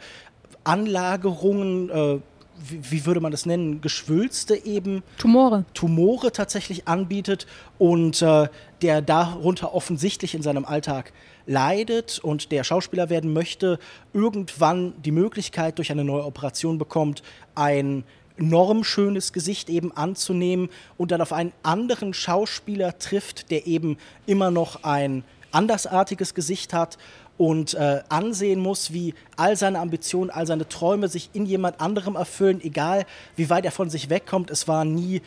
S1: Anlagerungen äh, wie, wie, würde man das nennen, Geschwülste eben.
S2: Tumore.
S1: Tumore tatsächlich anbietet und äh, der darunter offensichtlich in seinem Alltag leidet und der Schauspieler werden möchte, irgendwann die Möglichkeit durch eine neue Operation bekommt, ein normschönes Gesicht eben anzunehmen und dann auf einen anderen Schauspieler trifft, der eben immer noch ein andersartiges Gesicht hat und äh, ansehen muss, wie all seine Ambitionen, all seine Träume sich in jemand anderem erfüllen, egal wie weit er von sich wegkommt. Es war nie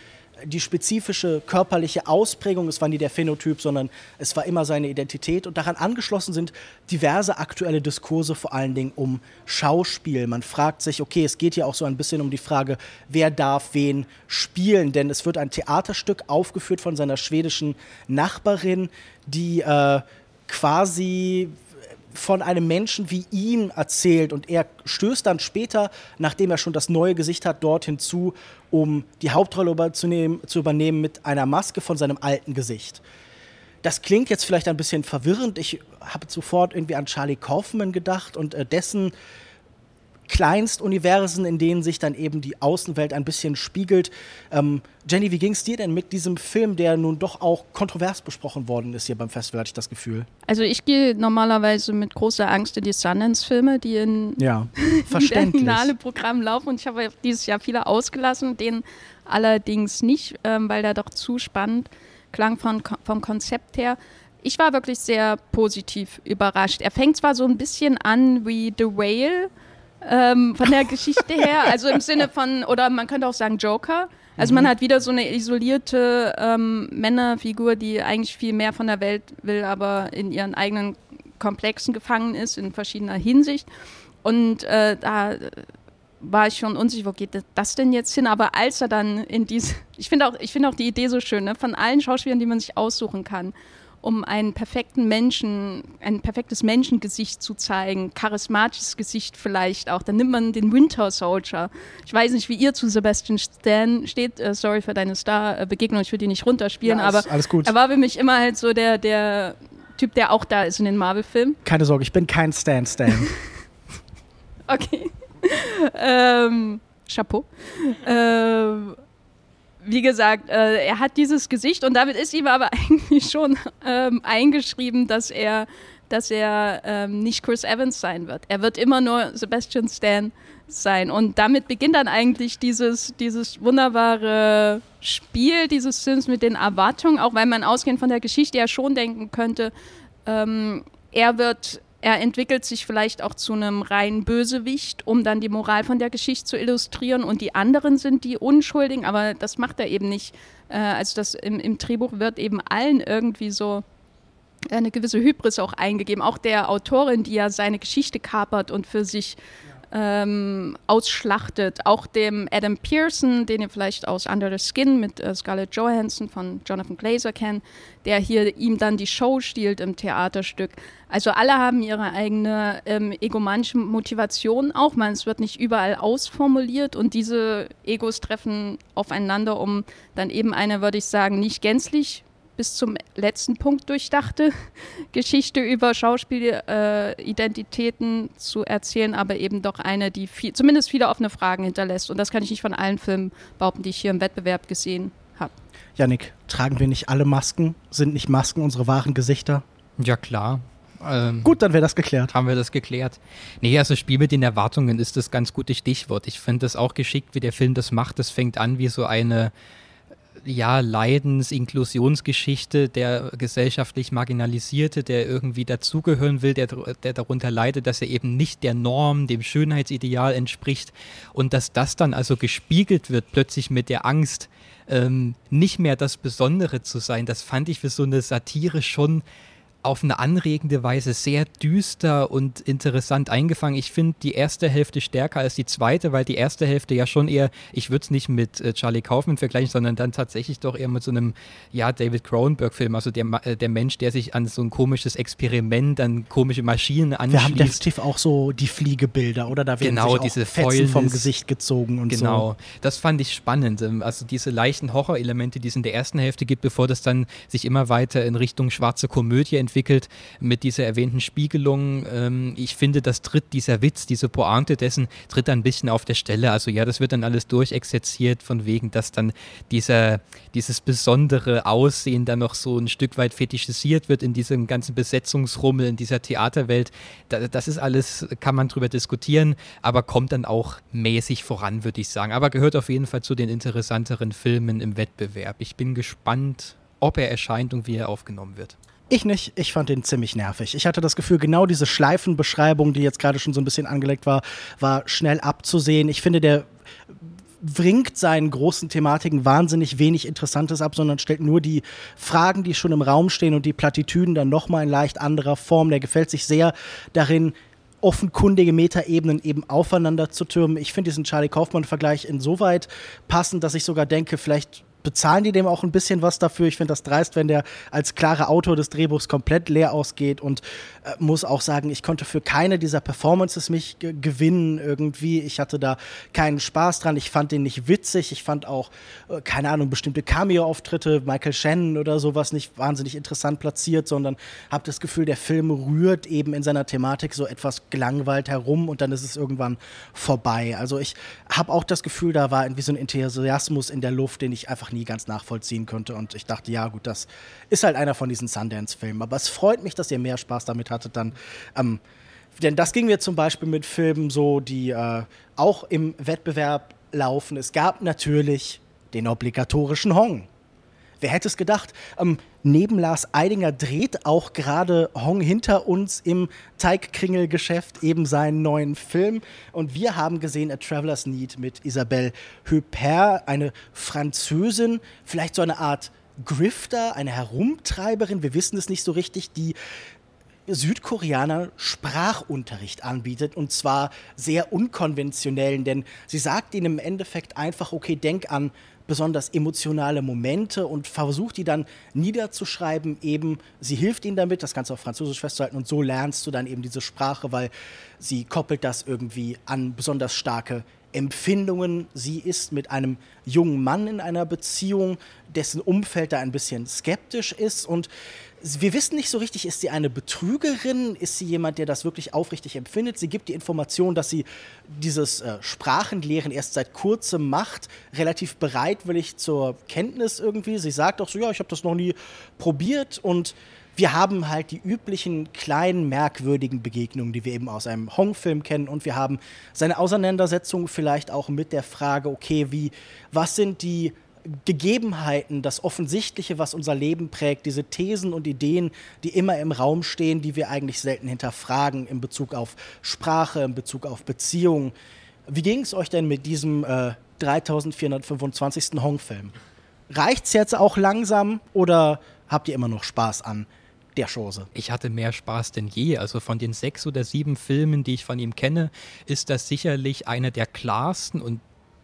S1: die spezifische körperliche Ausprägung, es war nie der Phänotyp, sondern es war immer seine Identität. Und daran angeschlossen sind diverse aktuelle Diskurse, vor allen Dingen um Schauspiel. Man fragt sich, okay, es geht ja auch so ein bisschen um die Frage, wer darf wen spielen, denn es wird ein Theaterstück aufgeführt von seiner schwedischen Nachbarin, die äh, quasi von einem Menschen wie ihm erzählt und er stößt dann später, nachdem er schon das neue Gesicht hat, dort hinzu, um die Hauptrolle überzunehmen, zu übernehmen mit einer Maske von seinem alten Gesicht. Das klingt jetzt vielleicht ein bisschen verwirrend. Ich habe sofort irgendwie an Charlie Kaufman gedacht und äh, dessen Kleinstuniversen, in denen sich dann eben die Außenwelt ein bisschen spiegelt. Ähm, Jenny, wie ging es dir denn mit diesem Film, der nun doch auch kontrovers besprochen worden ist hier beim Festival, hatte ich das Gefühl?
S2: Also ich gehe normalerweise mit großer Angst in die Sundance-Filme, die in
S1: ja,
S2: Berlinale Programm laufen und ich habe dieses Jahr viele ausgelassen, den allerdings nicht, ähm, weil der doch zu spannend klang von, vom Konzept her. Ich war wirklich sehr positiv überrascht. Er fängt zwar so ein bisschen an wie The Whale ähm, von der Geschichte her, also im Sinne von, oder man könnte auch sagen Joker. Also man mhm. hat wieder so eine isolierte ähm, Männerfigur, die eigentlich viel mehr von der Welt will, aber in ihren eigenen Komplexen gefangen ist, in verschiedener Hinsicht. Und äh, da war ich schon unsicher, wo geht das denn jetzt hin? Aber als er dann in diese, ich finde auch, ich auch die Idee so schön, ne? von allen Schauspielern, die man sich aussuchen kann, um einen perfekten Menschen, ein perfektes Menschengesicht zu zeigen, charismatisches Gesicht vielleicht auch. Dann nimmt man den Winter Soldier. Ich weiß nicht, wie ihr zu Sebastian Stan steht. Äh, sorry für deine Star-Begegnung, ich würde die nicht runterspielen, ja, alles,
S1: aber alles gut.
S2: er war für mich immer halt so der, der Typ, der auch da ist in den Marvel-Filmen.
S1: Keine Sorge, ich bin kein Stan-Stan.
S2: okay. ähm, Chapeau. Ähm, wie gesagt, äh, er hat dieses Gesicht und damit ist ihm aber eigentlich schon ähm, eingeschrieben, dass er, dass er ähm, nicht Chris Evans sein wird. Er wird immer nur Sebastian Stan sein. Und damit beginnt dann eigentlich dieses, dieses wunderbare Spiel dieses Films mit den Erwartungen, auch weil man ausgehend von der Geschichte ja schon denken könnte, ähm, er wird er entwickelt sich vielleicht auch zu einem reinen Bösewicht, um dann die Moral von der Geschichte zu illustrieren. Und die anderen sind die Unschuldigen, aber das macht er eben nicht. Äh, also das im, im Drehbuch wird eben allen irgendwie so eine gewisse Hybris auch eingegeben. Auch der Autorin, die ja seine Geschichte kapert und für sich ähm, ausschlachtet. Auch dem Adam Pearson, den ihr vielleicht aus Under the Skin mit äh, Scarlett Johansson von Jonathan Glazer kennt, der hier ihm dann die Show stiehlt im Theaterstück. Also alle haben ihre eigene ähm, egomanische Motivation auch. Man, es wird nicht überall ausformuliert und diese Egos treffen aufeinander, um dann eben eine, würde ich sagen, nicht gänzlich bis zum letzten Punkt durchdachte Geschichte über Schauspielidentitäten äh, zu erzählen, aber eben doch eine, die viel, zumindest viele offene Fragen hinterlässt. Und das kann ich nicht von allen Filmen behaupten, die ich hier im Wettbewerb gesehen habe.
S1: Janik, tragen wir nicht alle Masken? Sind nicht Masken unsere wahren Gesichter?
S3: Ja, klar.
S1: Ähm, Gut, dann wäre das geklärt.
S3: Haben wir das geklärt. Nee, also Spiel mit den Erwartungen ist das ganz gute Stichwort. Ich finde das auch geschickt, wie der Film das macht. Das fängt an wie so eine ja, Leidens-, Inklusionsgeschichte, der gesellschaftlich Marginalisierte, der irgendwie dazugehören will, der, der darunter leidet, dass er eben nicht der Norm, dem Schönheitsideal entspricht. Und dass das dann also gespiegelt wird plötzlich mit der Angst, ähm, nicht mehr das Besondere zu sein, das fand ich für so eine Satire schon auf eine anregende Weise sehr düster und interessant eingefangen. Ich finde die erste Hälfte stärker als die zweite, weil die erste Hälfte ja schon eher, ich würde es nicht mit äh, Charlie Kaufman vergleichen, sondern dann tatsächlich doch eher mit so einem, ja, David Cronenberg-Film, also der, äh, der Mensch, der sich an so ein komisches Experiment, an komische Maschinen anschließt. Wir haben
S1: definitiv auch so die Fliegebilder, oder? Da werden
S3: genau,
S1: sich
S3: diese
S1: Fetzen Fäulnis. vom Gesicht gezogen und
S3: genau.
S1: so.
S3: Genau, das fand ich spannend. Ähm, also diese leichten Horrorelemente, die es in der ersten Hälfte gibt, bevor das dann sich immer weiter in Richtung schwarze Komödie entwickelt entwickelt mit dieser erwähnten Spiegelung. Ähm, ich finde, das tritt dieser Witz, diese Pointe dessen, tritt ein bisschen auf der Stelle. Also ja, das wird dann alles durchexerziert von wegen, dass dann dieser, dieses besondere Aussehen dann noch so ein Stück weit fetischisiert wird in diesem ganzen Besetzungsrummel, in dieser Theaterwelt. das ist alles, kann man drüber diskutieren, aber kommt dann auch mäßig voran, würde ich sagen. Aber gehört auf jeden Fall zu den interessanteren Filmen im Wettbewerb. Ich bin gespannt, ob er erscheint und wie er aufgenommen wird.
S1: Ich nicht. Ich fand den ziemlich nervig. Ich hatte das Gefühl, genau diese Schleifenbeschreibung, die jetzt gerade schon so ein bisschen angelegt war, war schnell abzusehen. Ich finde, der bringt seinen großen Thematiken wahnsinnig wenig Interessantes ab, sondern stellt nur die Fragen, die schon im Raum stehen und die Plattitüden dann nochmal in leicht anderer Form. Der gefällt sich sehr darin, offenkundige Metaebenen eben aufeinander zu türmen. Ich finde diesen Charlie Kaufmann-Vergleich insoweit passend, dass ich sogar denke, vielleicht bezahlen die dem auch ein bisschen was dafür. Ich finde das dreist, wenn der als klarer Autor des Drehbuchs komplett leer ausgeht und äh, muss auch sagen, ich konnte für keine dieser Performances mich gewinnen irgendwie. Ich hatte da keinen Spaß dran. Ich fand den nicht witzig. Ich fand auch, äh, keine Ahnung, bestimmte Cameo-Auftritte, Michael Shannon oder sowas nicht wahnsinnig interessant platziert, sondern habe das Gefühl, der Film rührt eben in seiner Thematik so etwas gelangweilt herum und dann ist es irgendwann vorbei. Also ich habe auch das Gefühl, da war irgendwie so ein Enthusiasmus in der Luft, den ich einfach nie ganz nachvollziehen konnte. Und ich dachte, ja, gut, das ist halt einer von diesen Sundance-Filmen. Aber es freut mich, dass ihr mehr Spaß damit hattet dann. Ähm, denn das ging mir zum Beispiel mit Filmen so, die äh, auch im Wettbewerb laufen. Es gab natürlich den obligatorischen Hong. Wer hätte es gedacht? Ähm, neben Lars Eidinger dreht auch gerade Hong hinter uns im Teigkringel-Geschäft eben seinen neuen Film. Und wir haben gesehen A Traveler's Need mit Isabelle Huppert, eine Französin, vielleicht so eine Art Grifter, eine Herumtreiberin, wir wissen es nicht so richtig, die Südkoreaner Sprachunterricht anbietet und zwar sehr unkonventionellen, denn sie sagt ihnen im Endeffekt einfach, okay, denk an besonders emotionale Momente und versucht die dann niederzuschreiben. Eben, sie hilft ihnen damit, das Ganze auf Französisch festzuhalten und so lernst du dann eben diese Sprache, weil sie koppelt das irgendwie an besonders starke Empfindungen. Sie ist mit einem jungen Mann in einer Beziehung, dessen Umfeld da ein bisschen skeptisch ist und wir wissen nicht so richtig, ist sie eine Betrügerin? Ist sie jemand, der das wirklich aufrichtig empfindet? Sie gibt die Information, dass sie dieses äh, Sprachenlehren erst seit kurzem macht, relativ bereitwillig zur Kenntnis irgendwie. Sie sagt auch so, ja, ich habe das noch nie probiert und wir haben halt die üblichen kleinen merkwürdigen Begegnungen, die wir eben aus einem Hong-Film kennen und wir haben seine Auseinandersetzung vielleicht auch mit der Frage, okay, wie, was sind die Gegebenheiten, das Offensichtliche, was unser Leben prägt, diese Thesen und Ideen, die immer im Raum stehen, die wir eigentlich selten hinterfragen in Bezug auf Sprache, in Bezug auf Beziehungen. Wie ging es euch denn mit diesem äh, 3425. Hong-Film? Reicht es jetzt auch langsam oder habt ihr immer noch Spaß an der Chose.
S3: Ich hatte mehr Spaß denn je. Also von den sechs oder sieben Filmen, die ich von ihm kenne, ist das sicherlich einer der klarsten und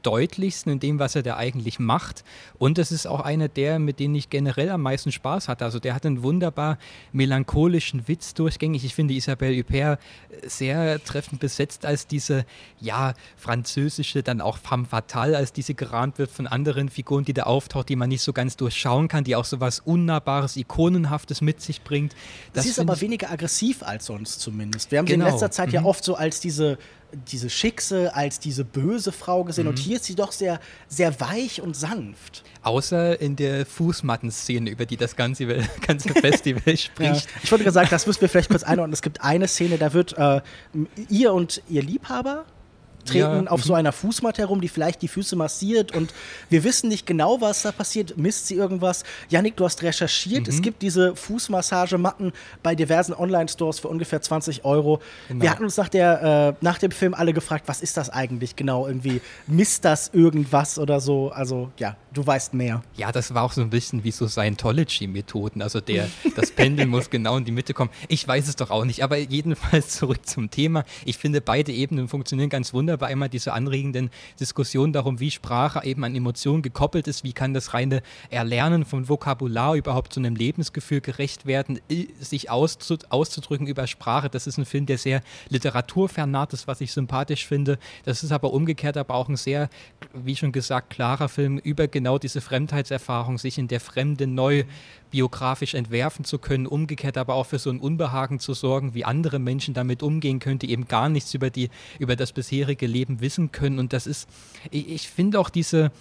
S3: deutlichsten in dem, was er da eigentlich macht. Und es ist auch einer der, mit denen ich generell am meisten Spaß hatte. Also der hat einen wunderbar melancholischen Witz durchgängig. Ich finde Isabelle Huppert sehr treffend besetzt als diese, ja, französische, dann auch femme fatale, als diese gerahmt wird von anderen Figuren, die da auftaucht, die man nicht so ganz durchschauen kann, die auch so was Unnahbares, Ikonenhaftes mit sich bringt.
S1: Das Sie ist aber weniger aggressiv als sonst zumindest. Wir haben genau. sie in genau. letzter Zeit mhm. ja oft so als diese diese Schickse als diese böse Frau gesehen mhm. und hier ist sie doch sehr, sehr weich und sanft.
S3: Außer in der Fußmattenszene, über die das ganze, ganze Festival spricht.
S1: Ja. Ich wollte gerade sagen, das müssen wir vielleicht kurz einordnen. Es gibt eine Szene, da wird äh, ihr und ihr Liebhaber treten ja. auf so mhm. einer Fußmatte herum, die vielleicht die Füße massiert und wir wissen nicht genau, was da passiert. Misst sie irgendwas? Janik, du hast recherchiert. Mhm. Es gibt diese Fußmassagematten bei diversen Online-Stores für ungefähr 20 Euro. Genau. Wir hatten uns nach, der, äh, nach dem Film alle gefragt, was ist das eigentlich genau? Irgendwie misst das irgendwas oder so? Also ja, du weißt mehr.
S3: Ja, das war auch so ein bisschen wie so Scientology-Methoden. Also der, das Pendel muss genau in die Mitte kommen. Ich weiß es doch auch nicht, aber jedenfalls zurück zum Thema. Ich finde, beide Ebenen funktionieren ganz wunderbar aber einmal diese anregenden Diskussionen darum, wie Sprache eben an Emotionen gekoppelt ist, wie kann das reine Erlernen von Vokabular überhaupt zu einem Lebensgefühl gerecht werden, sich auszudrücken über Sprache. Das ist ein Film, der sehr literaturfernat ist, was ich sympathisch finde. Das ist aber umgekehrt aber auch ein sehr, wie schon gesagt, klarer Film über genau diese Fremdheitserfahrung, sich in der Fremde neu biografisch entwerfen zu können, umgekehrt aber auch für so ein Unbehagen zu sorgen, wie andere Menschen damit umgehen können, die eben gar nichts über, die, über das bisherige Leben wissen können. Und das ist, ich, ich finde auch diese,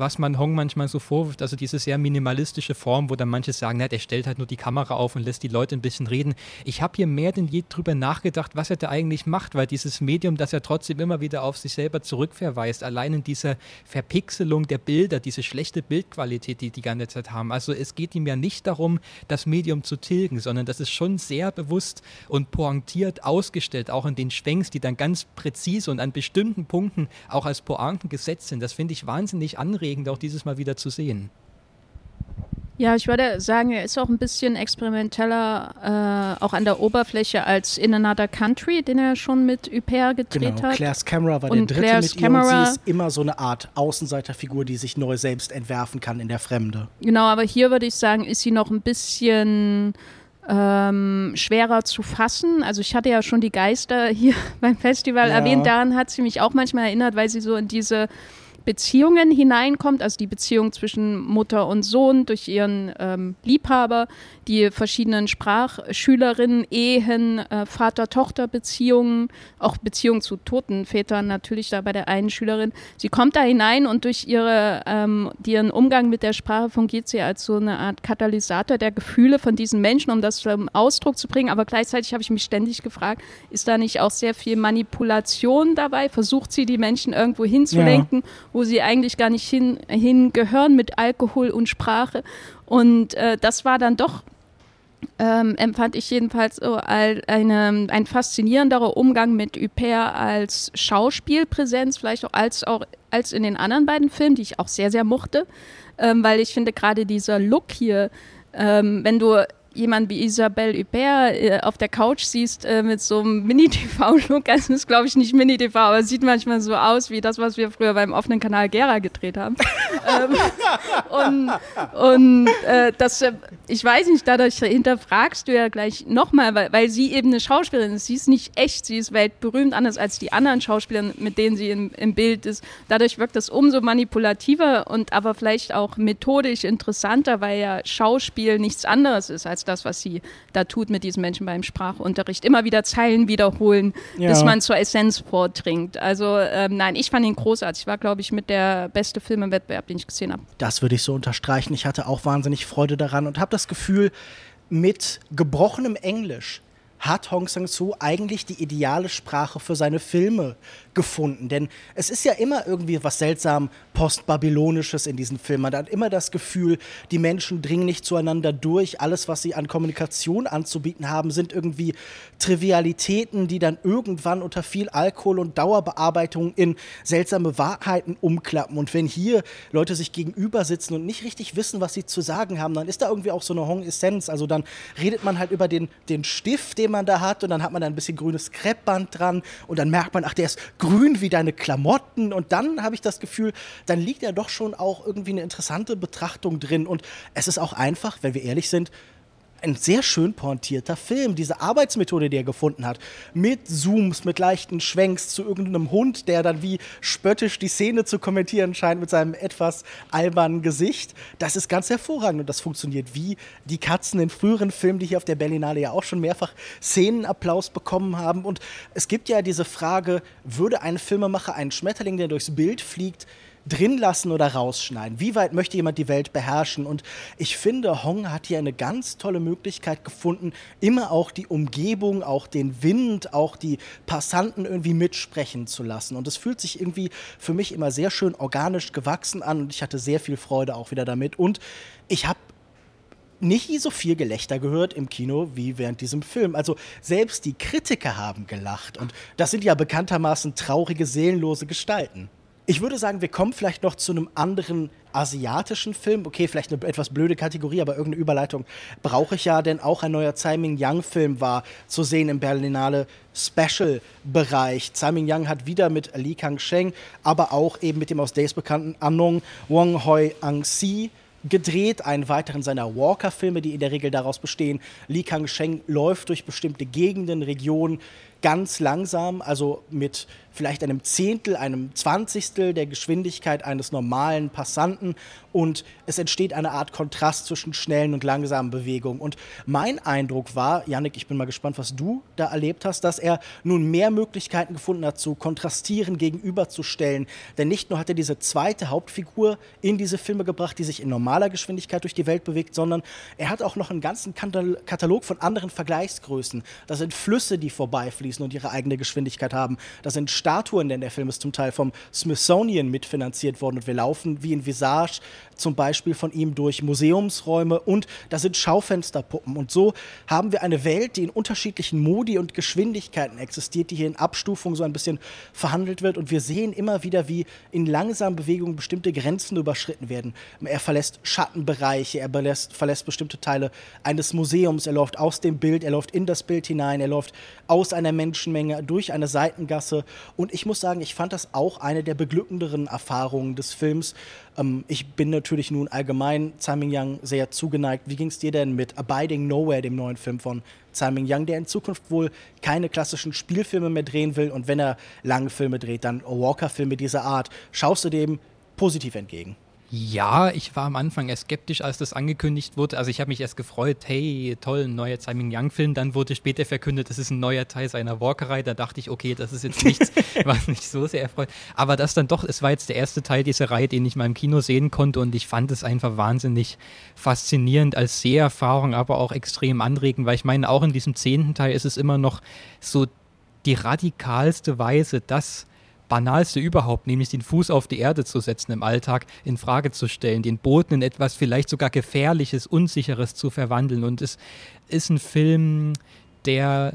S3: was man Hong manchmal so vorwirft, also diese sehr minimalistische Form, wo dann manche sagen, na, der stellt halt nur die Kamera auf und lässt die Leute ein bisschen reden. Ich habe hier mehr denn je drüber nachgedacht, was er da eigentlich macht, weil dieses Medium, das er trotzdem immer wieder auf sich selber zurückverweist, allein in dieser Verpixelung der Bilder, diese schlechte Bildqualität, die die ganze Zeit haben. Also es geht ihm ja nicht darum, das Medium zu tilgen, sondern das ist schon sehr bewusst und pointiert ausgestellt, auch in den Schwenks, die dann ganz präzise und an bestimmten Punkten auch als Pointen gesetzt sind. Das finde ich wahnsinnig anregend anregend, auch dieses Mal wieder zu sehen.
S2: Ja, ich würde sagen, er ist auch ein bisschen experimenteller, äh, auch an der Oberfläche als In Another Country, den er schon mit Huppert gedreht
S1: genau.
S2: hat.
S1: Claire's Camera war
S2: Und
S1: der dritte
S2: Claire's
S1: mit ihr und
S2: Camera-
S1: sie ist immer so eine Art Außenseiterfigur, die sich neu selbst entwerfen kann in der Fremde.
S2: Genau, aber hier würde ich sagen, ist sie noch ein bisschen ähm, schwerer zu fassen. Also ich hatte ja schon die Geister hier beim Festival
S1: Ja.
S2: erwähnt, daran hat sie mich auch manchmal erinnert, weil sie so in diese Beziehungen hineinkommt, also die Beziehung zwischen Mutter und Sohn durch ihren ähm, Liebhaber, die verschiedenen Sprachschülerinnen, Ehen, äh, Vater-Tochter-Beziehungen, auch Beziehungen zu toten Vätern natürlich da bei der einen Schülerin. Sie kommt da hinein und durch ihre, ähm, ihren Umgang mit der Sprache fungiert sie als so eine Art Katalysator der Gefühle von diesen Menschen, um das zum Ausdruck zu bringen. Aber gleichzeitig habe ich mich ständig gefragt, ist da nicht auch sehr viel Manipulation dabei? Versucht sie die Menschen irgendwo hinzulenken, wo sie eigentlich gar nicht hin, hingehören mit Alkohol und Sprache? Und äh, das war dann doch ähm, empfand ich jedenfalls so als eine, ein faszinierenderer Umgang mit Huppert als Schauspielpräsenz, vielleicht auch als, auch als in den anderen beiden Filmen, die ich auch sehr, sehr mochte, ähm, weil ich finde gerade dieser Look hier, ähm, wenn du jemanden wie Isabelle Huppert äh, auf der Couch siehst äh, mit so einem Mini-TV-Look, also das ist glaube ich nicht Mini-TV, aber sieht manchmal so aus wie das, was wir früher beim offenen Kanal Gera gedreht haben. ähm, und und äh, das, äh, ich weiß nicht, dadurch hinterfragst du ja gleich nochmal, weil, weil sie eben eine Schauspielerin ist. Sie ist nicht echt, sie ist weltberühmt, anders als die anderen Schauspieler, mit denen sie im, im Bild ist. Dadurch wirkt das umso manipulativer und aber vielleicht auch methodisch interessanter, weil ja Schauspiel nichts anderes ist als das, was sie da tut mit diesen Menschen beim Sprachunterricht. Immer wieder Zeilen wiederholen,
S1: Ja.
S2: bis man zur Essenz vordringt. Also ähm, nein, ich fand ihn großartig. War, glaube ich, mit der beste Film im Wettbewerb, den ich gesehen habe.
S1: Das würde ich so unterstreichen. Ich hatte auch wahnsinnig Freude daran und habe das Gefühl, mit gebrochenem Englisch hat Hong Sang-soo eigentlich die ideale Sprache für seine Filme gefunden. Denn es ist ja immer irgendwie was seltsam postbabylonisches in diesen Filmen. Man hat immer das Gefühl, die Menschen dringen nicht zueinander durch. Alles, was sie an Kommunikation anzubieten haben, sind irgendwie Trivialitäten, die dann irgendwann unter viel Alkohol und Dauerbearbeitung in seltsame Wahrheiten umklappen. Und wenn hier Leute sich gegenüber sitzen und nicht richtig wissen, was sie zu sagen haben, dann ist da irgendwie auch so eine Hong-Essenz. Also dann redet man halt über den, den Stift, den man da hat und dann hat man da ein bisschen grünes Kreppband dran und dann merkt man, ach, der ist grün wie deine Klamotten. Und dann habe ich das Gefühl, dann liegt ja doch schon auch irgendwie eine interessante Betrachtung drin. Und es ist auch einfach, wenn wir ehrlich sind, ein sehr schön pointierter Film. Diese Arbeitsmethode, die er gefunden hat, mit Zooms, mit leichten Schwenks zu irgendeinem Hund, der dann wie spöttisch die Szene zu kommentieren scheint mit seinem etwas albernen Gesicht, das ist ganz hervorragend und das funktioniert wie die Katzen in früheren Filmen, die hier auf der Berlinale ja auch schon mehrfach Szenenapplaus bekommen haben. Und es gibt ja diese Frage, würde ein Filmemacher einen Schmetterling, der durchs Bild fliegt, drin lassen oder rausschneiden? Wie weit möchte jemand die Welt beherrschen? Und ich finde, Hong hat hier eine ganz tolle Möglichkeit gefunden, immer auch die Umgebung, auch den Wind, auch die Passanten irgendwie mitsprechen zu lassen. Und es fühlt sich irgendwie für mich immer sehr schön organisch gewachsen an und ich hatte sehr viel Freude auch wieder damit. Und ich habe nicht so viel Gelächter gehört im Kino wie während diesem Film. Also selbst die Kritiker haben gelacht. Und das sind ja bekanntermaßen traurige, seelenlose Gestalten. Ich würde sagen, wir kommen vielleicht noch zu einem anderen asiatischen Film. Okay, vielleicht eine etwas blöde Kategorie, aber irgendeine Überleitung brauche ich ja, denn auch ein neuer Tsai Ming-Yang-Film war zu sehen im Berlinale Special-Bereich. Tsai Ming-Yang hat wieder mit Li Kang-sheng, aber auch eben mit dem aus Days bekannten Anong Wong Hoi Ang-si gedreht, einen weiteren seiner Walker-Filme, die in der Regel daraus bestehen. Li Kang-sheng läuft durch bestimmte Gegenden, Regionen ganz langsam, also mit vielleicht einem Zehntel, einem Zwanzigstel der Geschwindigkeit eines normalen Passanten und es entsteht eine Art Kontrast zwischen schnellen und langsamen Bewegungen. Und mein Eindruck war, Yannick, ich bin mal gespannt, was du da erlebt hast, dass er nun mehr Möglichkeiten gefunden hat, zu kontrastieren, gegenüberzustellen. Denn nicht nur hat er diese zweite Hauptfigur in diese Filme gebracht, die sich in normaler Geschwindigkeit durch die Welt bewegt, sondern er hat auch noch einen ganzen Katal- Katalog von anderen Vergleichsgrößen. Das sind Flüsse, die vorbeifließen. fließen und ihre eigene Geschwindigkeit haben. Das sind Statuen, denn der Film ist zum Teil vom Smithsonian mitfinanziert worden und wir laufen wie in Visage zum Beispiel von ihm durch Museumsräume und da sind Schaufensterpuppen. Und so haben wir eine Welt, die in unterschiedlichen Modi und Geschwindigkeiten existiert, die hier in Abstufung so ein bisschen verhandelt wird. Und wir sehen immer wieder, wie in langsamen Bewegungen bestimmte Grenzen überschritten werden. Er verlässt Schattenbereiche, er verlässt, verlässt bestimmte Teile eines Museums, er läuft aus dem Bild, er läuft in das Bild hinein, er läuft aus einer Menschenmenge durch eine Seitengasse. Und ich muss sagen, ich fand das auch eine der beglückenderen Erfahrungen des Films. Ähm, ich bin natürlich nun allgemein Tsai Ming-Yang sehr zugeneigt. Wie ging es dir denn mit Abiding Nowhere, dem neuen Film von Tsai Ming-Yang, der in Zukunft wohl keine klassischen Spielfilme mehr drehen will und wenn er lange Filme dreht, dann Walker-Filme dieser Art. Schaust du dem positiv entgegen?
S3: Ja, ich war am Anfang erst skeptisch, als das angekündigt wurde. Also ich habe mich erst gefreut, hey, toll, ein neuer Tsai Ming-Yang-Film. Dann wurde später verkündet, das ist ein neuer Teil seiner Walkerei. Da dachte ich, okay, das ist jetzt nichts, was mich so sehr erfreut. Aber das dann doch, es war jetzt der erste Teil dieser Reihe, den ich mal im Kino sehen konnte und ich fand es einfach wahnsinnig faszinierend als Seherfahrung, aber auch extrem anregend, weil ich meine, auch in diesem zehnten Teil ist es immer noch so die radikalste Weise, dass Banalste überhaupt, nämlich den Fuß auf die Erde zu setzen im Alltag, in Frage zu stellen, den Boden in etwas vielleicht sogar Gefährliches, Unsicheres zu verwandeln. Und es ist ein Film, der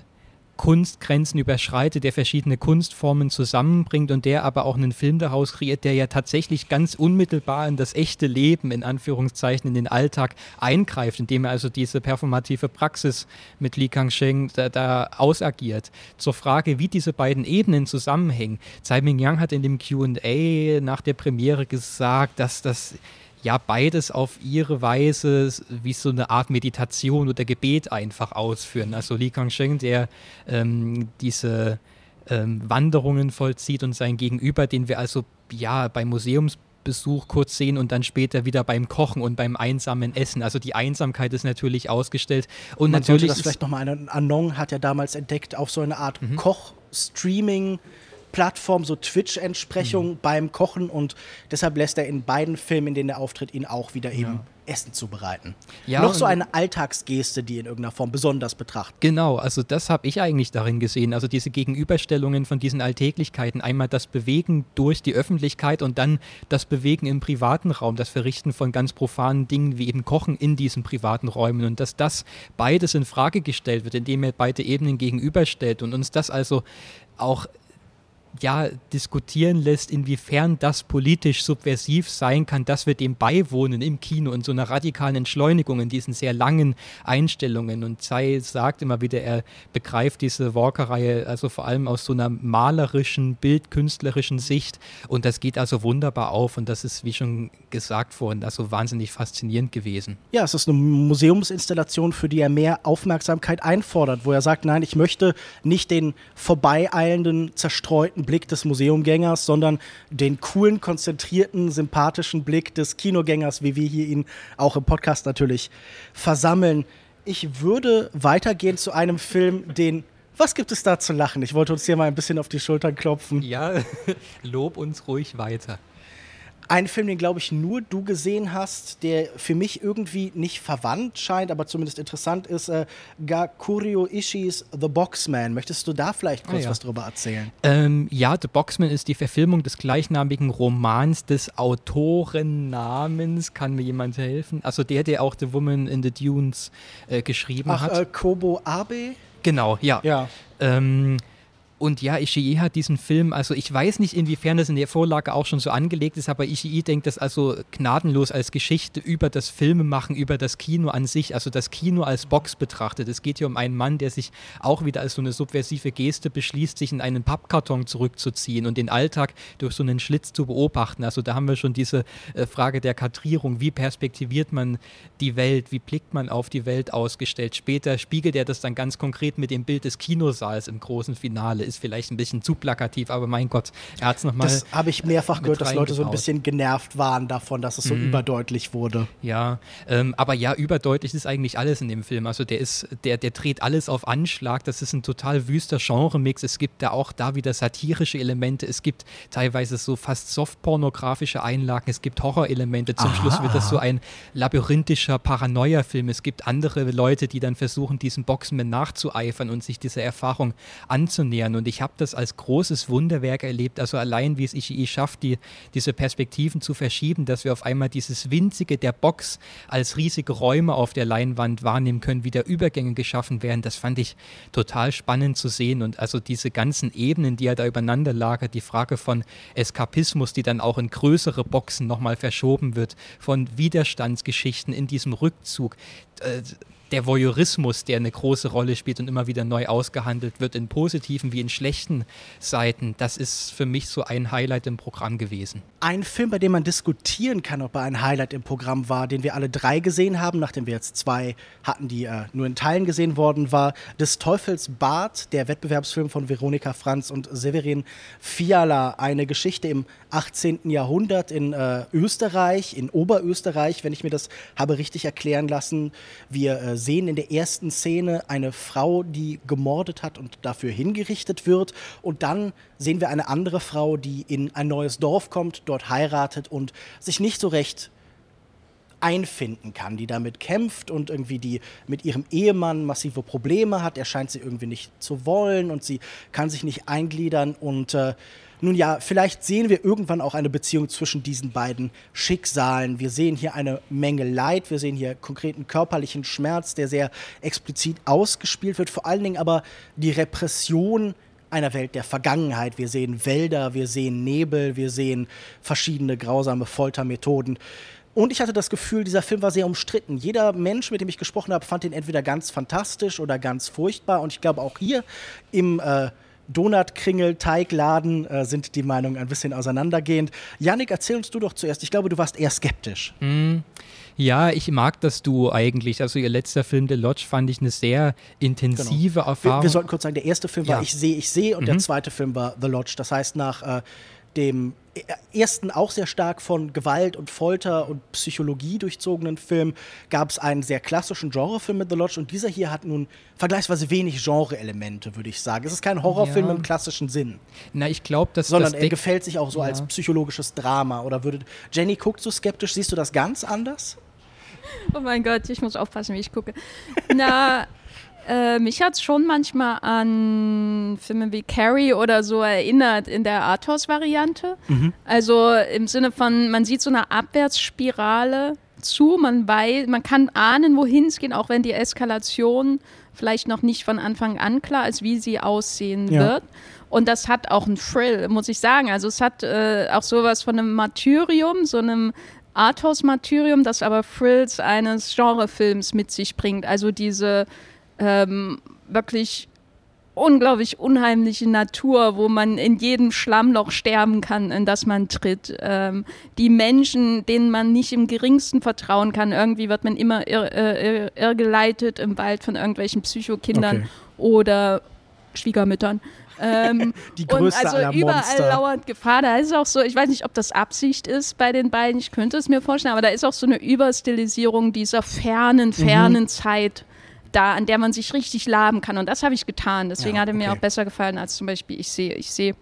S3: Kunstgrenzen überschreitet, der verschiedene Kunstformen zusammenbringt und der aber auch einen Film daraus kreiert, der ja tatsächlich ganz unmittelbar in das echte Leben, in Anführungszeichen, in den Alltag eingreift, indem er also diese performative Praxis mit Li Kangsheng da, da ausagiert. Zur Frage, wie diese beiden Ebenen zusammenhängen. Tsai Ming-Yang hat in dem Q&A nach der Premiere gesagt, dass das ja beides auf ihre Weise wie so eine Art Meditation oder Gebet einfach ausführen. Also Li Kangsheng, der ähm, diese ähm, Wanderungen vollzieht und sein Gegenüber, den wir also ja beim Museumsbesuch kurz sehen und dann später wieder beim Kochen und beim einsamen Essen. Also die Einsamkeit ist natürlich ausgestellt. Und
S1: Man
S3: natürlich
S1: das vielleicht nochmal, Anon hat ja damals entdeckt, auf so eine Art mhm. Koch-Streaming- Plattform, so Twitch-Entsprechung mhm. beim Kochen und deshalb lässt er in beiden Filmen, in denen er auftritt, ihn auch wieder eben ja. Essen zubereiten. Ja, Noch so eine Alltagsgeste, die in irgendeiner Form besonders betrachtet.
S3: Genau, also das habe ich eigentlich darin gesehen. Also diese Gegenüberstellungen von diesen Alltäglichkeiten. Einmal das Bewegen durch die Öffentlichkeit und dann das Bewegen im privaten Raum, das Verrichten von ganz profanen Dingen wie eben Kochen in diesen privaten Räumen und dass das beides in Frage gestellt wird, indem er beide Ebenen gegenüberstellt und uns das also auch ja, diskutieren lässt, inwiefern das politisch subversiv sein kann, dass wir dem beiwohnen im Kino und so einer radikalen Entschleunigung in diesen sehr langen Einstellungen. Und Tsai sagt immer wieder, er begreift diese Walker-Reihe also vor allem aus so einer malerischen, bildkünstlerischen Sicht. Und das geht also wunderbar auf. Und das ist, wie schon gesagt worden, also wahnsinnig faszinierend gewesen.
S1: Ja, es ist eine Museumsinstallation, für die er mehr Aufmerksamkeit einfordert, wo er sagt, nein, ich möchte nicht den vorbeieilenden, zerstreuten Blick des Museumgängers, sondern den coolen, konzentrierten, sympathischen Blick des Kinogängers, wie wir hier ihn auch im Podcast natürlich versammeln. Ich würde weitergehen zu einem Film, den was gibt es da zu lachen? Ich wollte uns hier mal ein bisschen auf die Schultern klopfen.
S3: Ja, lob uns ruhig weiter.
S1: Ein Film, den glaube ich nur du gesehen hast, der für mich irgendwie nicht verwandt scheint, aber zumindest interessant ist, äh, Gakurio Ishis The Boxman. Möchtest du da vielleicht kurz ah, ja. was drüber erzählen?
S3: Ähm, ja, The Boxman ist die Verfilmung des gleichnamigen Romans des Autorennamens. Kann mir jemand helfen? Also der, der auch The Woman in the Dunes äh, geschrieben Ach, hat.
S1: Äh, Kobo Abe?
S3: Genau, ja. ja. Ähm, und ja, Ishii hat diesen Film, also ich weiß nicht, inwiefern das in der Vorlage auch schon so angelegt ist, aber Ishii denkt das also gnadenlos als Geschichte über das Filmemachen, über das Kino an sich, also das Kino als Box betrachtet. Es geht hier um einen Mann, der sich auch wieder als so eine subversive Geste beschließt, sich in einen Pappkarton zurückzuziehen und den Alltag durch so einen Schlitz zu beobachten. Also da haben wir schon diese äh, Frage der Kadrierung, wie perspektiviert man die Welt, wie blickt man auf die Welt ausgestellt. Später spiegelt er das dann ganz konkret mit dem Bild des Kinosaals im großen Finale vielleicht ein bisschen zu plakativ, aber mein Gott, er hat es nochmal.
S1: Das habe ich mehrfach gehört, dass Leute so ein bisschen genervt waren davon, dass es so mhm. überdeutlich wurde.
S3: Ja, ähm, aber ja, überdeutlich ist eigentlich alles in dem Film. Also der ist, der, der dreht alles auf Anschlag. Das ist ein total wüster Genremix. Es gibt da auch da wieder satirische Elemente. Es gibt teilweise so fast softpornografische Einlagen. Es gibt Horrorelemente. Zum Aha. Schluss wird das so ein labyrinthischer Paranoia-Film. Es gibt andere Leute, die dann versuchen, diesen Boxen nachzueifern und sich dieser Erfahrung anzunähern. Und ich habe das als großes Wunderwerk erlebt. Also allein, wie es Ishii schafft, die, diese Perspektiven zu verschieben, dass wir auf einmal dieses winzige der Box als riesige Räume auf der Leinwand wahrnehmen können, wie da Übergänge geschaffen werden. Das fand ich total spannend zu sehen. Und also diese ganzen Ebenen, die er da übereinander lagert, die Frage von Eskapismus, die dann auch in größere Boxen nochmal verschoben wird, von Widerstandsgeschichten in diesem Rückzug. Äh, der Voyeurismus, der eine große Rolle spielt und immer wieder neu ausgehandelt wird, in positiven wie in schlechten Seiten, das ist für mich so ein Highlight im Programm gewesen.
S1: Ein Film, bei dem man diskutieren kann, ob er ein Highlight im Programm war, den wir alle drei gesehen haben, nachdem wir jetzt zwei hatten, die äh, nur in Teilen gesehen worden war, des Teufels Bart, der Wettbewerbsfilm von Veronika Franz und Severin Fiala, eine Geschichte im 18. Jahrhundert in äh, Österreich, in Oberösterreich, wenn ich mir das habe richtig erklären lassen. Wir äh, sehen in der ersten Szene eine Frau, die gemordet hat und dafür hingerichtet wird. Und dann sehen wir eine andere Frau, die in ein neues Dorf kommt, dort heiratet und sich nicht so recht einfinden kann, die damit kämpft und irgendwie die mit ihrem Ehemann massive Probleme hat. Er scheint sie irgendwie nicht zu wollen und sie kann sich nicht eingliedern und äh, nun ja, vielleicht sehen wir irgendwann auch eine Beziehung zwischen diesen beiden Schicksalen. Wir sehen hier eine Menge Leid, wir sehen hier konkreten körperlichen Schmerz, der sehr explizit ausgespielt wird, vor allen Dingen aber die Repression einer Welt der Vergangenheit. Wir sehen Wälder, wir sehen Nebel, wir sehen verschiedene grausame Foltermethoden. Und ich hatte das Gefühl, dieser Film war sehr umstritten. Jeder Mensch, mit dem ich gesprochen habe, fand ihn entweder ganz fantastisch oder ganz furchtbar. Und ich glaube, auch hier im äh, Donut-Kringel-Teigladen äh, sind die Meinungen ein bisschen auseinandergehend. Janik, erzähl uns du doch zuerst. Ich glaube, du warst eher skeptisch.
S3: Mm. Ja, ich mag das Duo eigentlich. Also ihr letzter Film, The Lodge, fand ich eine sehr intensive genau. Erfahrung.
S1: Wir, wir, sollten kurz sagen, der erste Film war Ich sehe, ich sehe und mhm. der zweite Film war The Lodge. Das heißt, nach äh, dem ersten auch sehr stark von Gewalt und Folter und Psychologie durchzogenen Film gab es einen sehr klassischen Genrefilm mit The Lodge und dieser hier hat nun vergleichsweise wenig Genre-Elemente, würde ich sagen. Es ist kein Horrorfilm ja. im klassischen Sinn.
S3: Na, ich glaube, dass
S1: sondern das er gefällt sich auch so ja. als psychologisches Drama. Oder würde Jenny guckt so skeptisch, siehst du das ganz anders?
S2: Oh mein Gott, ich muss aufpassen, wie ich gucke. Na, äh, mich hat es schon manchmal an Filme wie Carrie oder so erinnert in der Arthouse-Variante. Mhm. Also im Sinne von, man sieht so eine Abwärtsspirale zu, man weiß, man kann ahnen, wohin es geht, auch wenn die Eskalation vielleicht noch nicht von Anfang an klar ist, wie sie aussehen ja. wird. Und das hat auch einen Thrill, muss ich sagen. Also es hat äh, auch sowas von einem Martyrium, so einem Arthouse-Martyrium, das aber Thrills eines Genrefilms mit sich bringt. Also diese ähm, wirklich unglaublich unheimliche Natur, wo man in jedem Schlammloch sterben kann, in das man tritt. Ähm, die Menschen, denen man nicht im geringsten vertrauen kann. Irgendwie wird man immer irr, irr, irrgeleitet im Wald von irgendwelchen Psychokindern okay. oder Schwiegermüttern.
S1: Ähm, die größte und also aller
S2: überall
S1: Monster.
S2: lauert Gefahr. Da ist auch so, ich weiß nicht, ob das Absicht ist bei den beiden, ich könnte es mir vorstellen, aber da ist auch so eine Überstilisierung dieser fernen, fernen mhm. Zeit da, an der man sich richtig laben kann. Und das habe ich getan. Deswegen ja, hat er mir auch besser gefallen als zum Beispiel Ich sehe, ich sehe.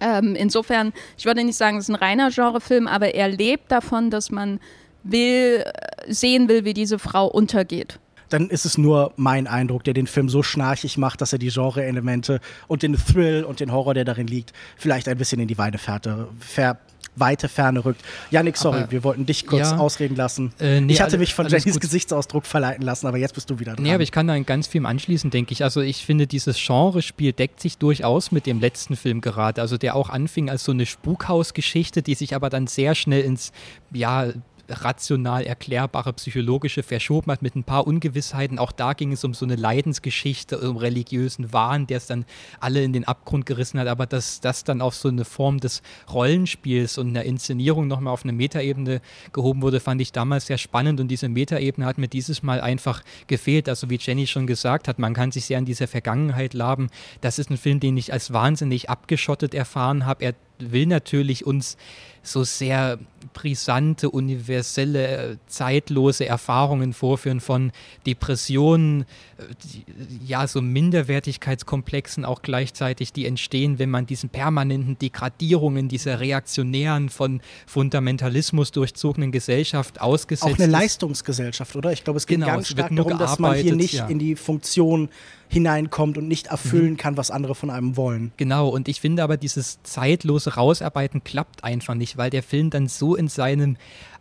S2: Ähm, insofern, ich würde nicht sagen, es ist ein reiner Genrefilm, aber er lebt davon, dass man will, äh, sehen will, wie diese Frau untergeht
S1: dann ist es nur mein Eindruck, der den Film so schnarchig macht, dass er die Genre-Elemente und den Thrill und den Horror, der darin liegt, vielleicht ein bisschen in die Weidefährte ver weite Ferne rückt. Janik, sorry, aber, wir wollten dich kurz ja, ausreden lassen. Äh, nee, ich hatte mich von Jennys. Gesichtsausdruck verleiten lassen, aber jetzt bist du wieder dran.
S3: Nee, aber ich kann da ganz viel anschließen, denke ich. Also ich finde, dieses Genrespiel deckt sich durchaus mit dem letzten Film gerade. Also der auch anfing als so eine Spukhausgeschichte, die sich aber dann sehr schnell ins, ja, rational erklärbare psychologische verschoben hat mit ein paar Ungewissheiten. Auch da ging es um so eine Leidensgeschichte, um religiösen Wahn, der es dann alle in den Abgrund gerissen hat. Aber dass das dann auf so eine Form des Rollenspiels und einer Inszenierung nochmal auf eine Metaebene gehoben wurde, fand ich damals sehr spannend. Und diese Metaebene hat mir dieses Mal einfach gefehlt. Also wie Jenny schon gesagt hat, man kann sich sehr an dieser Vergangenheit laben. Das ist ein Film, den ich als wahnsinnig abgeschottet erfahren habe. Er will natürlich uns so sehr brisante, universelle, zeitlose Erfahrungen vorführen von Depressionen, ja, so Minderwertigkeitskomplexen auch gleichzeitig, die entstehen, wenn man diesen permanenten Degradierungen dieser reaktionären, von Fundamentalismus durchzogenen Gesellschaft ausgesetzt ist.
S1: Auch eine Leistungsgesellschaft, oder? Ich glaube, es geht genau, ganz stark darum, dass man hier nicht ja. in die Funktion hineinkommt und nicht erfüllen mhm. kann, was andere von einem wollen.
S3: Genau, und ich finde aber, dieses zeitlose Rausarbeiten klappt einfach nicht, weil der Film dann so in seinem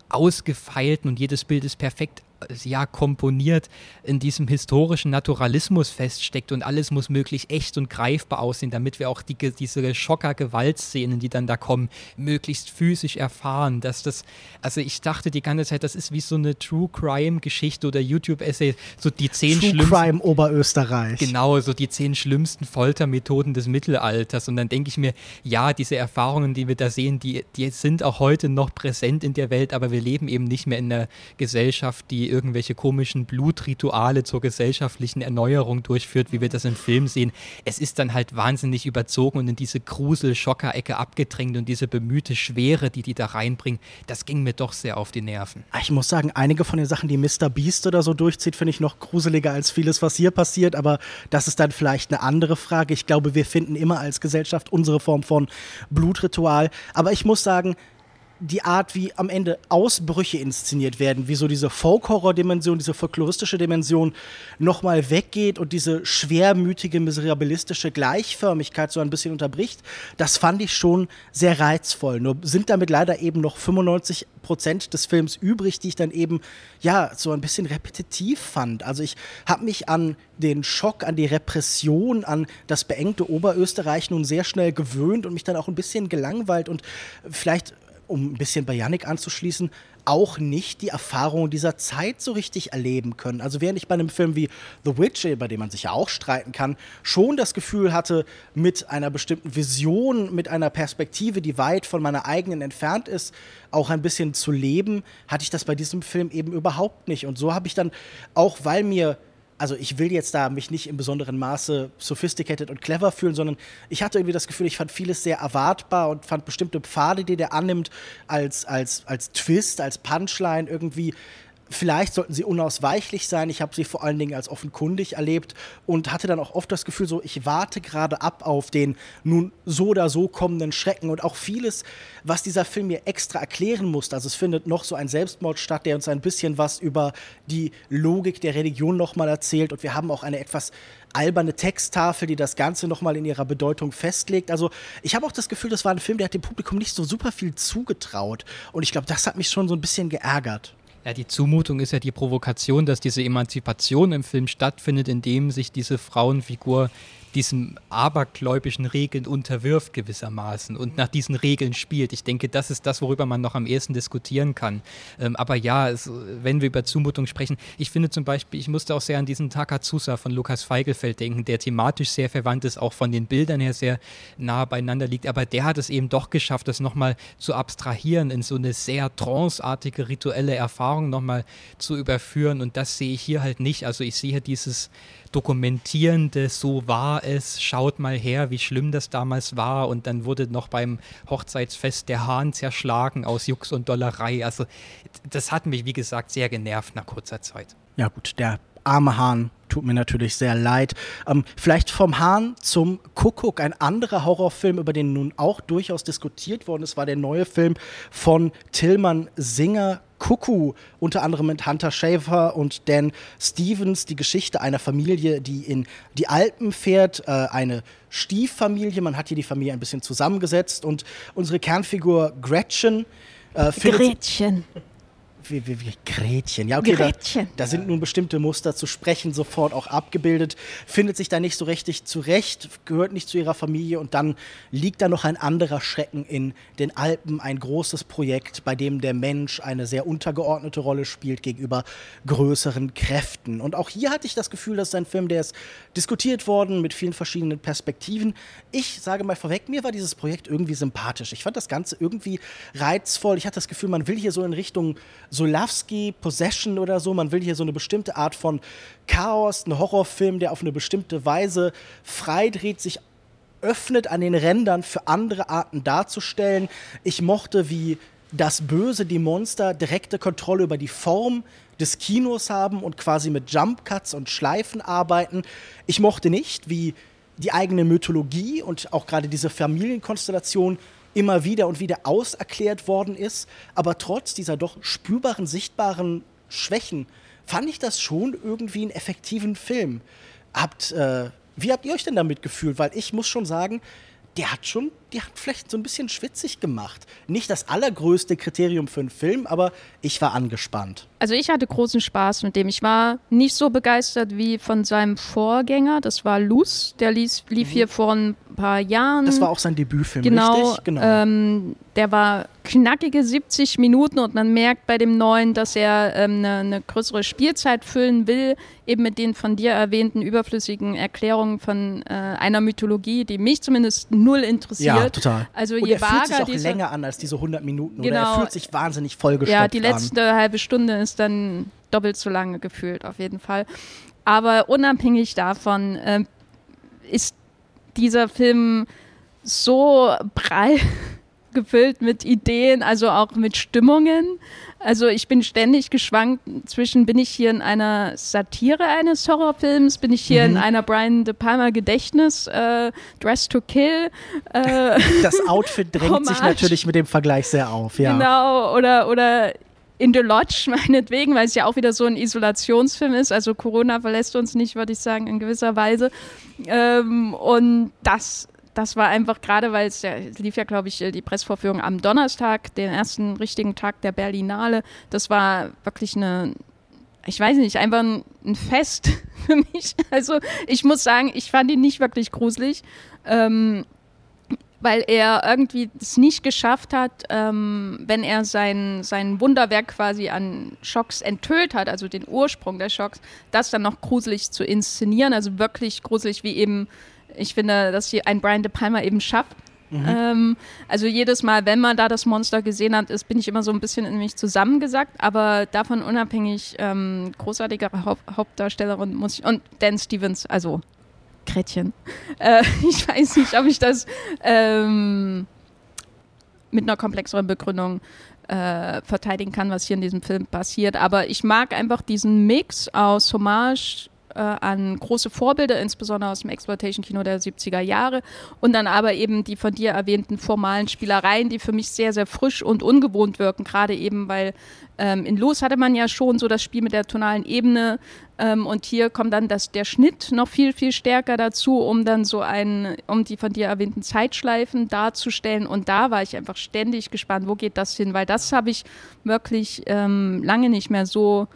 S3: ausgefeilten und jedes Bild ist perfekt ja komponiert in diesem historischen Naturalismus feststeckt und alles muss möglichst echt und greifbar aussehen, damit wir auch die, diese Schocker-Gewaltszenen, die dann da kommen, möglichst physisch erfahren. Dass das, also ich dachte die ganze Zeit, das ist wie so eine True Crime-Geschichte oder YouTube-Essay, so die zehn
S1: True schlimmsten. Crime Oberösterreich.
S3: Genau, so die zehn schlimmsten Foltermethoden des Mittelalters. Und dann denke ich mir, ja, diese Erfahrungen, die wir da sehen, die, die sind auch heute noch präsent in der Welt, aber wir leben eben nicht mehr in einer Gesellschaft, die irgendwelche komischen Blutrituale zur gesellschaftlichen Erneuerung durchführt, wie wir das im Film sehen. Es ist dann halt wahnsinnig überzogen und in diese Grusel-Schocker-Ecke abgedrängt und diese bemühte Schwere, die die da reinbringen, das ging mir doch sehr auf die Nerven.
S1: Ah, ich muss sagen, einige von den Sachen, die Mr. Beast oder so durchzieht, finde ich noch gruseliger als vieles, was hier passiert, aber das ist dann vielleicht eine andere Frage. Ich glaube, wir finden immer als Gesellschaft unsere Form von Blutritual, aber ich muss sagen, die Art, wie am Ende Ausbrüche inszeniert werden, wie so diese Folk-Horror-Dimension, diese folkloristische Dimension nochmal weggeht und diese schwermütige, miserabilistische Gleichförmigkeit so ein bisschen unterbricht, das fand ich schon sehr reizvoll. Nur sind damit leider eben noch 95 Prozent des Films übrig, die ich dann eben, ja, so ein bisschen repetitiv fand. Also ich habe mich an den Schock, an die Repression, an das beengte Oberösterreich nun sehr schnell gewöhnt und mich dann auch ein bisschen gelangweilt und vielleicht um ein bisschen bei Yannick anzuschließen, auch nicht die Erfahrung dieser Zeit so richtig erleben können. Also während ich bei einem Film wie The Witch, bei dem man sich ja auch streiten kann, schon das Gefühl hatte, mit einer bestimmten Vision, mit einer Perspektive, die weit von meiner eigenen entfernt ist, auch ein bisschen zu leben, hatte ich das bei diesem Film eben überhaupt nicht. Und so habe ich dann, auch weil mir also ich will jetzt da mich nicht im besonderen Maße sophisticated und clever fühlen, sondern ich hatte irgendwie das Gefühl, ich fand vieles sehr erwartbar und fand bestimmte Pfade, die der annimmt, als, als, als Twist, als Punchline irgendwie Vielleicht sollten sie unausweichlich sein. Ich habe sie vor allen Dingen als offenkundig erlebt und hatte dann auch oft das Gefühl, so ich warte gerade ab auf den nun so oder so kommenden Schrecken und auch vieles, was dieser Film mir extra erklären musste. Also es findet noch so ein Selbstmord statt, der uns ein bisschen was über die Logik der Religion nochmal erzählt und wir haben auch eine etwas alberne Texttafel, die das Ganze nochmal in ihrer Bedeutung festlegt. Also ich habe auch das Gefühl, das war ein Film, der hat dem Publikum nicht so super viel zugetraut und ich glaube, das hat mich schon so ein bisschen geärgert.
S3: Ja, die Zumutung ist ja die Provokation, dass diese Emanzipation im Film stattfindet, indem sich diese Frauenfigur diesen abergläubischen Regeln unterwirft gewissermaßen und nach diesen Regeln spielt. Ich denke, das ist das, worüber man noch am ehesten diskutieren kann. Ähm, aber ja, es, wenn wir über Zumutung sprechen, ich finde zum Beispiel, ich musste auch sehr an diesen Takazusa von Lukas Feigelfeld denken, der thematisch sehr verwandt ist, auch von den Bildern her sehr nah beieinander liegt. Aber der hat es eben doch geschafft, das nochmal zu abstrahieren, in so eine sehr tranceartige rituelle Erfahrung nochmal zu überführen. Und das sehe ich hier halt nicht. Also ich sehe dieses dokumentierende, so war es, schaut mal her, wie schlimm das damals war und dann wurde noch beim Hochzeitsfest der Hahn zerschlagen aus Jux und Dollerei. Also das hat mich, wie gesagt, sehr genervt nach kurzer Zeit.
S1: Ja gut, der arme Hahn tut mir natürlich sehr leid. Ähm, vielleicht vom Hahn zum Kuckuck, ein anderer Horrorfilm, über den nun auch durchaus diskutiert worden ist, war der neue Film von Tillmann Singer, Cuckoo, unter anderem mit Hunter Schafer und Dan Stevens, die Geschichte einer Familie, die in die Alpen fährt, äh, eine Stieffamilie. Man hat hier die Familie ein bisschen zusammengesetzt und unsere Kernfigur Gretchen
S2: äh. Gretchen.
S1: Wie, wie, wie Gretchen. Ja, okay,
S2: Gretchen.
S1: Da, da sind nun bestimmte Muster zu sprechen sofort auch abgebildet, findet sich da nicht so richtig zurecht, gehört nicht zu ihrer Familie und dann liegt da noch ein anderer Schrecken in den Alpen, ein großes Projekt, bei dem der Mensch eine sehr untergeordnete Rolle spielt gegenüber größeren Kräften. Und auch hier hatte ich das Gefühl, dass ein Film, der ist diskutiert worden mit vielen verschiedenen Perspektiven. Ich sage mal vorweg, mir war dieses Projekt irgendwie sympathisch. Ich fand das Ganze irgendwie reizvoll. Ich hatte das Gefühl, man will hier so in Richtung Solowski, Possession oder so. Man will hier so eine bestimmte Art von Chaos, einen Horrorfilm, der auf eine bestimmte Weise freidreht, sich öffnet an den Rändern für andere Arten darzustellen. Ich mochte, wie das Böse, die Monster, direkte Kontrolle über die Form des Kinos haben und quasi mit Jump Cuts und Schleifen arbeiten. Ich mochte nicht, wie die eigene Mythologie und auch gerade diese Familienkonstellation immer wieder und wieder auserklärt worden ist. Aber trotz dieser doch spürbaren, sichtbaren Schwächen fand ich das schon irgendwie einen effektiven Film. Habt, äh, wie habt ihr euch denn damit gefühlt? Weil ich muss schon sagen, der hat schon, die hat vielleicht so ein bisschen schwitzig gemacht. Nicht das allergrößte Kriterium für einen Film, aber ich war angespannt.
S2: Also ich hatte großen Spaß mit dem. Ich war nicht so begeistert wie von seinem Vorgänger. Das war Luz. Der lief, lief mhm. hier vor ein paar Jahren.
S1: Das war auch sein Debütfilm,
S2: genau,
S1: richtig?
S2: Genau. Ähm, der war knackige 70 Minuten und man merkt bei dem neuen, dass er ähm, eine, eine, größere Spielzeit füllen will, eben mit den von dir erwähnten überflüssigen Erklärungen von äh, einer Mythologie, die mich zumindest null interessiert.
S1: Ja, total.
S2: Also
S1: und
S2: je
S1: er fühlt sich auch
S2: diese,
S1: länger an als diese 100 Minuten.
S2: Genau,
S1: oder er fühlt sich wahnsinnig vollgestopft
S2: Ja, die letzte
S1: an.
S2: halbe Stunde ist dann doppelt so lange gefühlt, auf jeden Fall. Aber unabhängig davon äh, ist dieser Film so prall gefüllt mit Ideen, also auch mit Stimmungen. Also ich bin ständig geschwankt zwischen, bin ich hier in einer Satire eines Horrorfilms, bin ich hier mhm. in einer Brian De Palma Gedächtnis, äh, Dress to Kill.
S1: Äh, das Outfit drängt Hommage. sich natürlich mit dem Vergleich sehr auf, ja.
S2: Genau, oder, oder in The Lodge meinetwegen, weil es ja auch wieder so ein Isolationsfilm ist. Also Corona verlässt uns nicht, würde ich sagen, in gewisser Weise. Ähm, und das das war einfach gerade, weil es ja, lief ja, glaube ich, die Pressvorführung am Donnerstag, den ersten richtigen Tag der Berlinale. Das war wirklich eine, ich weiß nicht, einfach ein, ein Fest für mich. Also ich muss sagen, ich fand ihn nicht wirklich gruselig. Ähm, weil er irgendwie es nicht geschafft hat, ähm, wenn er sein, sein Wunderwerk quasi an Schocks enthüllt hat, also den Ursprung der Schocks, das dann noch gruselig zu inszenieren, also wirklich gruselig, wie eben, ich finde, dass hier ein Brian De Palma eben schafft. Mhm. Ähm, also jedes Mal, wenn man da das Monster gesehen hat, ist, bin ich immer so ein bisschen in mich zusammengesackt, aber davon unabhängig ähm, großartigere Haupt Hauptdarstellerin muss ich, und Dan Stevens, also Gretchen. Äh, ich weiß nicht, ob ich das ähm, mit einer komplexeren Begründung äh, verteidigen kann, was hier in diesem Film passiert. Aber ich mag einfach diesen Mix aus Hommage äh, an große Vorbilder, insbesondere aus dem Exploitation-Kino der 70er Jahre und dann aber eben die von dir erwähnten formalen Spielereien, die für mich sehr, sehr frisch und ungewohnt wirken, gerade eben, weil ähm, in Los hatte man ja schon so das Spiel mit der tonalen Ebene ähm, und hier kommt dann das, der Schnitt noch viel, viel stärker dazu, um dann so einen, um die von dir erwähnten Zeitschleifen darzustellen. Und da war ich einfach ständig gespannt, wo geht das hin, weil das habe ich wirklich ähm, lange nicht mehr so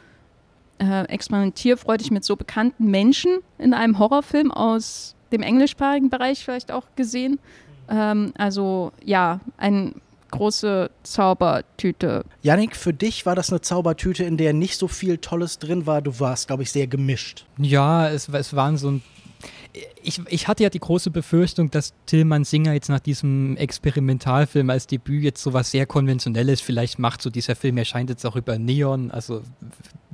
S2: äh, experimentierfreudig mit so bekannten Menschen in einem Horrorfilm aus dem englischsprachigen Bereich vielleicht auch gesehen. Ähm, also ja, ein große Zaubertüte.
S1: Yannick, für dich war das eine Zaubertüte, in der nicht so viel Tolles drin war. Du warst, glaube ich, sehr gemischt.
S3: Ja, es, es waren so ein ich, ich hatte ja die große Befürchtung, dass Tillmann Singer jetzt nach diesem Experimentalfilm als Debüt jetzt sowas sehr Konventionelles vielleicht macht. So dieser Film erscheint jetzt auch über Neon, also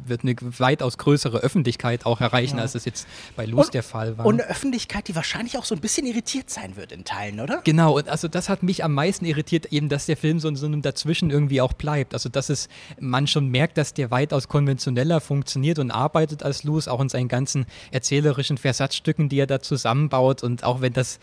S3: wird eine weitaus größere Öffentlichkeit auch erreichen, ja. als es jetzt bei Luz der Fall war.
S1: Und eine Öffentlichkeit, die wahrscheinlich auch so ein bisschen irritiert sein wird in Teilen, oder?
S3: Genau, und also das hat mich am meisten irritiert, eben, dass der Film so in so einem Dazwischen irgendwie auch bleibt. Also dass es man schon merkt, dass der weitaus konventioneller funktioniert und arbeitet als Luz, auch in seinen ganzen erzählerischen Versatzstücken, die er da zusammenbaut. Und auch wenn das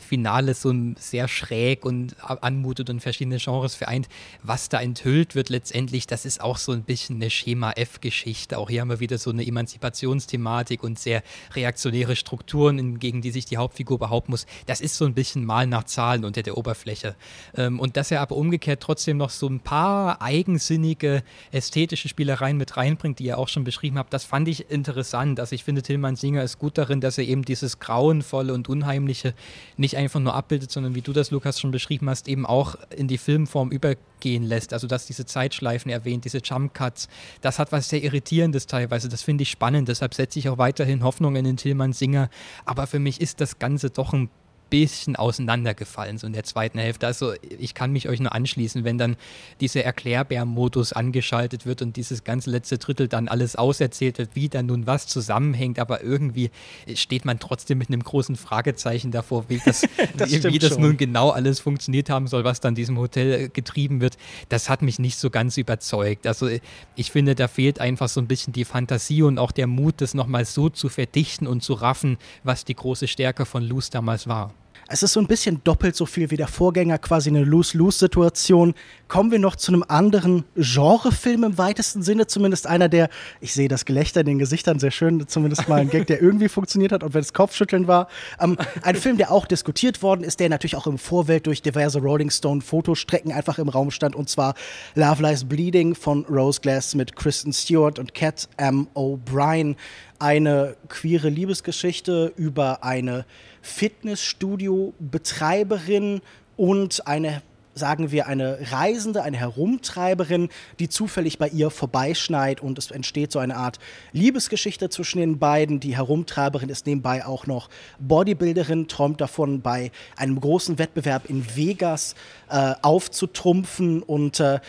S3: Finale so sehr schräg und anmutet und verschiedene Genres vereint, was da enthüllt wird letztendlich, das ist auch so ein bisschen eine Schema F-Geschichte Geschichte. Auch hier haben wir wieder so eine Emanzipationsthematik und sehr reaktionäre Strukturen, gegen die sich die Hauptfigur behaupten muss. Das ist so ein bisschen mal nach Zahlen unter der Oberfläche. Ähm, und dass er aber umgekehrt trotzdem noch so ein paar eigensinnige ästhetische Spielereien mit reinbringt, die ihr auch schon beschrieben habt, das fand ich interessant. Also ich finde, Tillmann Singer ist gut darin, dass er eben dieses Grauenvolle und Unheimliche nicht einfach nur abbildet, sondern wie du das, Lukas, schon beschrieben hast, eben auch in die Filmform übergehen lässt. Also dass diese Zeitschleifen erwähnt, diese Jump Cuts, das hat was sehr Irritierendes teilweise. Das finde ich spannend. Deshalb setze ich auch weiterhin Hoffnung in den Tillmann Singer. Aber für mich ist das Ganze doch ein bisschen auseinandergefallen, so in der zweiten Hälfte. Also ich kann mich euch nur anschließen, wenn dann dieser Erklärbär-Modus angeschaltet wird und dieses ganze letzte Drittel dann alles auserzählt wird, wie dann nun was zusammenhängt, aber irgendwie steht man trotzdem mit einem großen Fragezeichen davor, wie das, das, wie das nun genau alles funktioniert haben soll, was dann diesem Hotel getrieben wird. Das hat mich nicht so ganz überzeugt. Also ich finde, da fehlt einfach so ein bisschen die Fantasie und auch der Mut, das nochmal so zu verdichten und zu raffen, was die große Stärke von Luz damals war.
S1: Es ist so ein bisschen doppelt so viel wie der Vorgänger, quasi eine Lose-Lose-Situation. Kommen wir noch zu einem anderen Genrefilm im weitesten Sinne, zumindest einer, der, ich sehe das Gelächter in den Gesichtern sehr schön, zumindest mal ein Gag, der irgendwie funktioniert hat, und wenn es Kopfschütteln war. Ähm, ein Film, der auch diskutiert worden ist, der natürlich auch im Vorwelt durch diverse Rolling Stone-Fotostrecken einfach im Raum stand, und zwar Love Lies Bleeding von Rose Glass mit Kristen Stewart und Cat M. O'Brien. Eine queere Liebesgeschichte über eine Fitnessstudio-Betreiberin und eine sagen wir, eine Reisende, eine Herumtreiberin, die zufällig bei ihr vorbeischneit und es entsteht so eine Art Liebesgeschichte zwischen den beiden. Die Herumtreiberin ist nebenbei auch noch Bodybuilderin, träumt davon, bei einem großen Wettbewerb in Vegas äh, aufzutrumpfen und äh,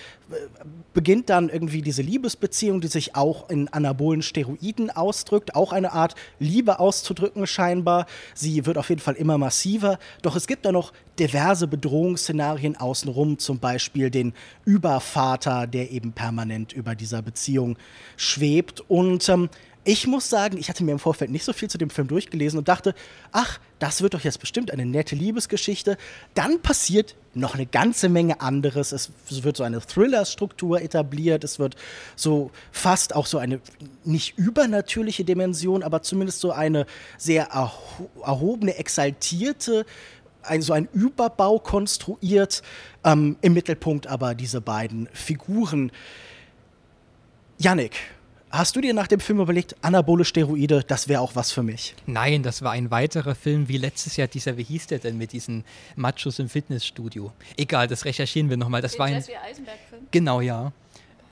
S1: beginnt dann irgendwie diese Liebesbeziehung, die sich auch in anabolen Steroiden ausdrückt, auch eine Art Liebe auszudrücken scheinbar. Sie wird auf jeden Fall immer massiver, doch es gibt da noch diverse Bedrohungsszenarien außenrum, zum Beispiel den Übervater, der eben permanent über dieser Beziehung schwebt und ähm, ich muss sagen, ich hatte mir im Vorfeld nicht so viel zu dem Film durchgelesen und dachte, ach, das wird doch jetzt bestimmt eine nette Liebesgeschichte. Dann passiert noch eine ganze Menge anderes. Es wird so eine Thriller-Struktur etabliert. Es wird so fast auch so eine nicht übernatürliche Dimension, aber zumindest so eine sehr erhobene, exaltierte ein, so ein Überbau konstruiert. Ähm, Im Mittelpunkt aber diese beiden Figuren. Yannick, Hast du dir nach dem Film überlegt, anabole Steroide, das wäre auch was für mich?
S3: Nein, das war ein weiterer Film wie letztes Jahr dieser, wie hieß der denn mit diesen Machos im Fitnessstudio? Egal, das recherchieren wir nochmal. Das Den war ein. Eisenberg-Film? Genau, ja.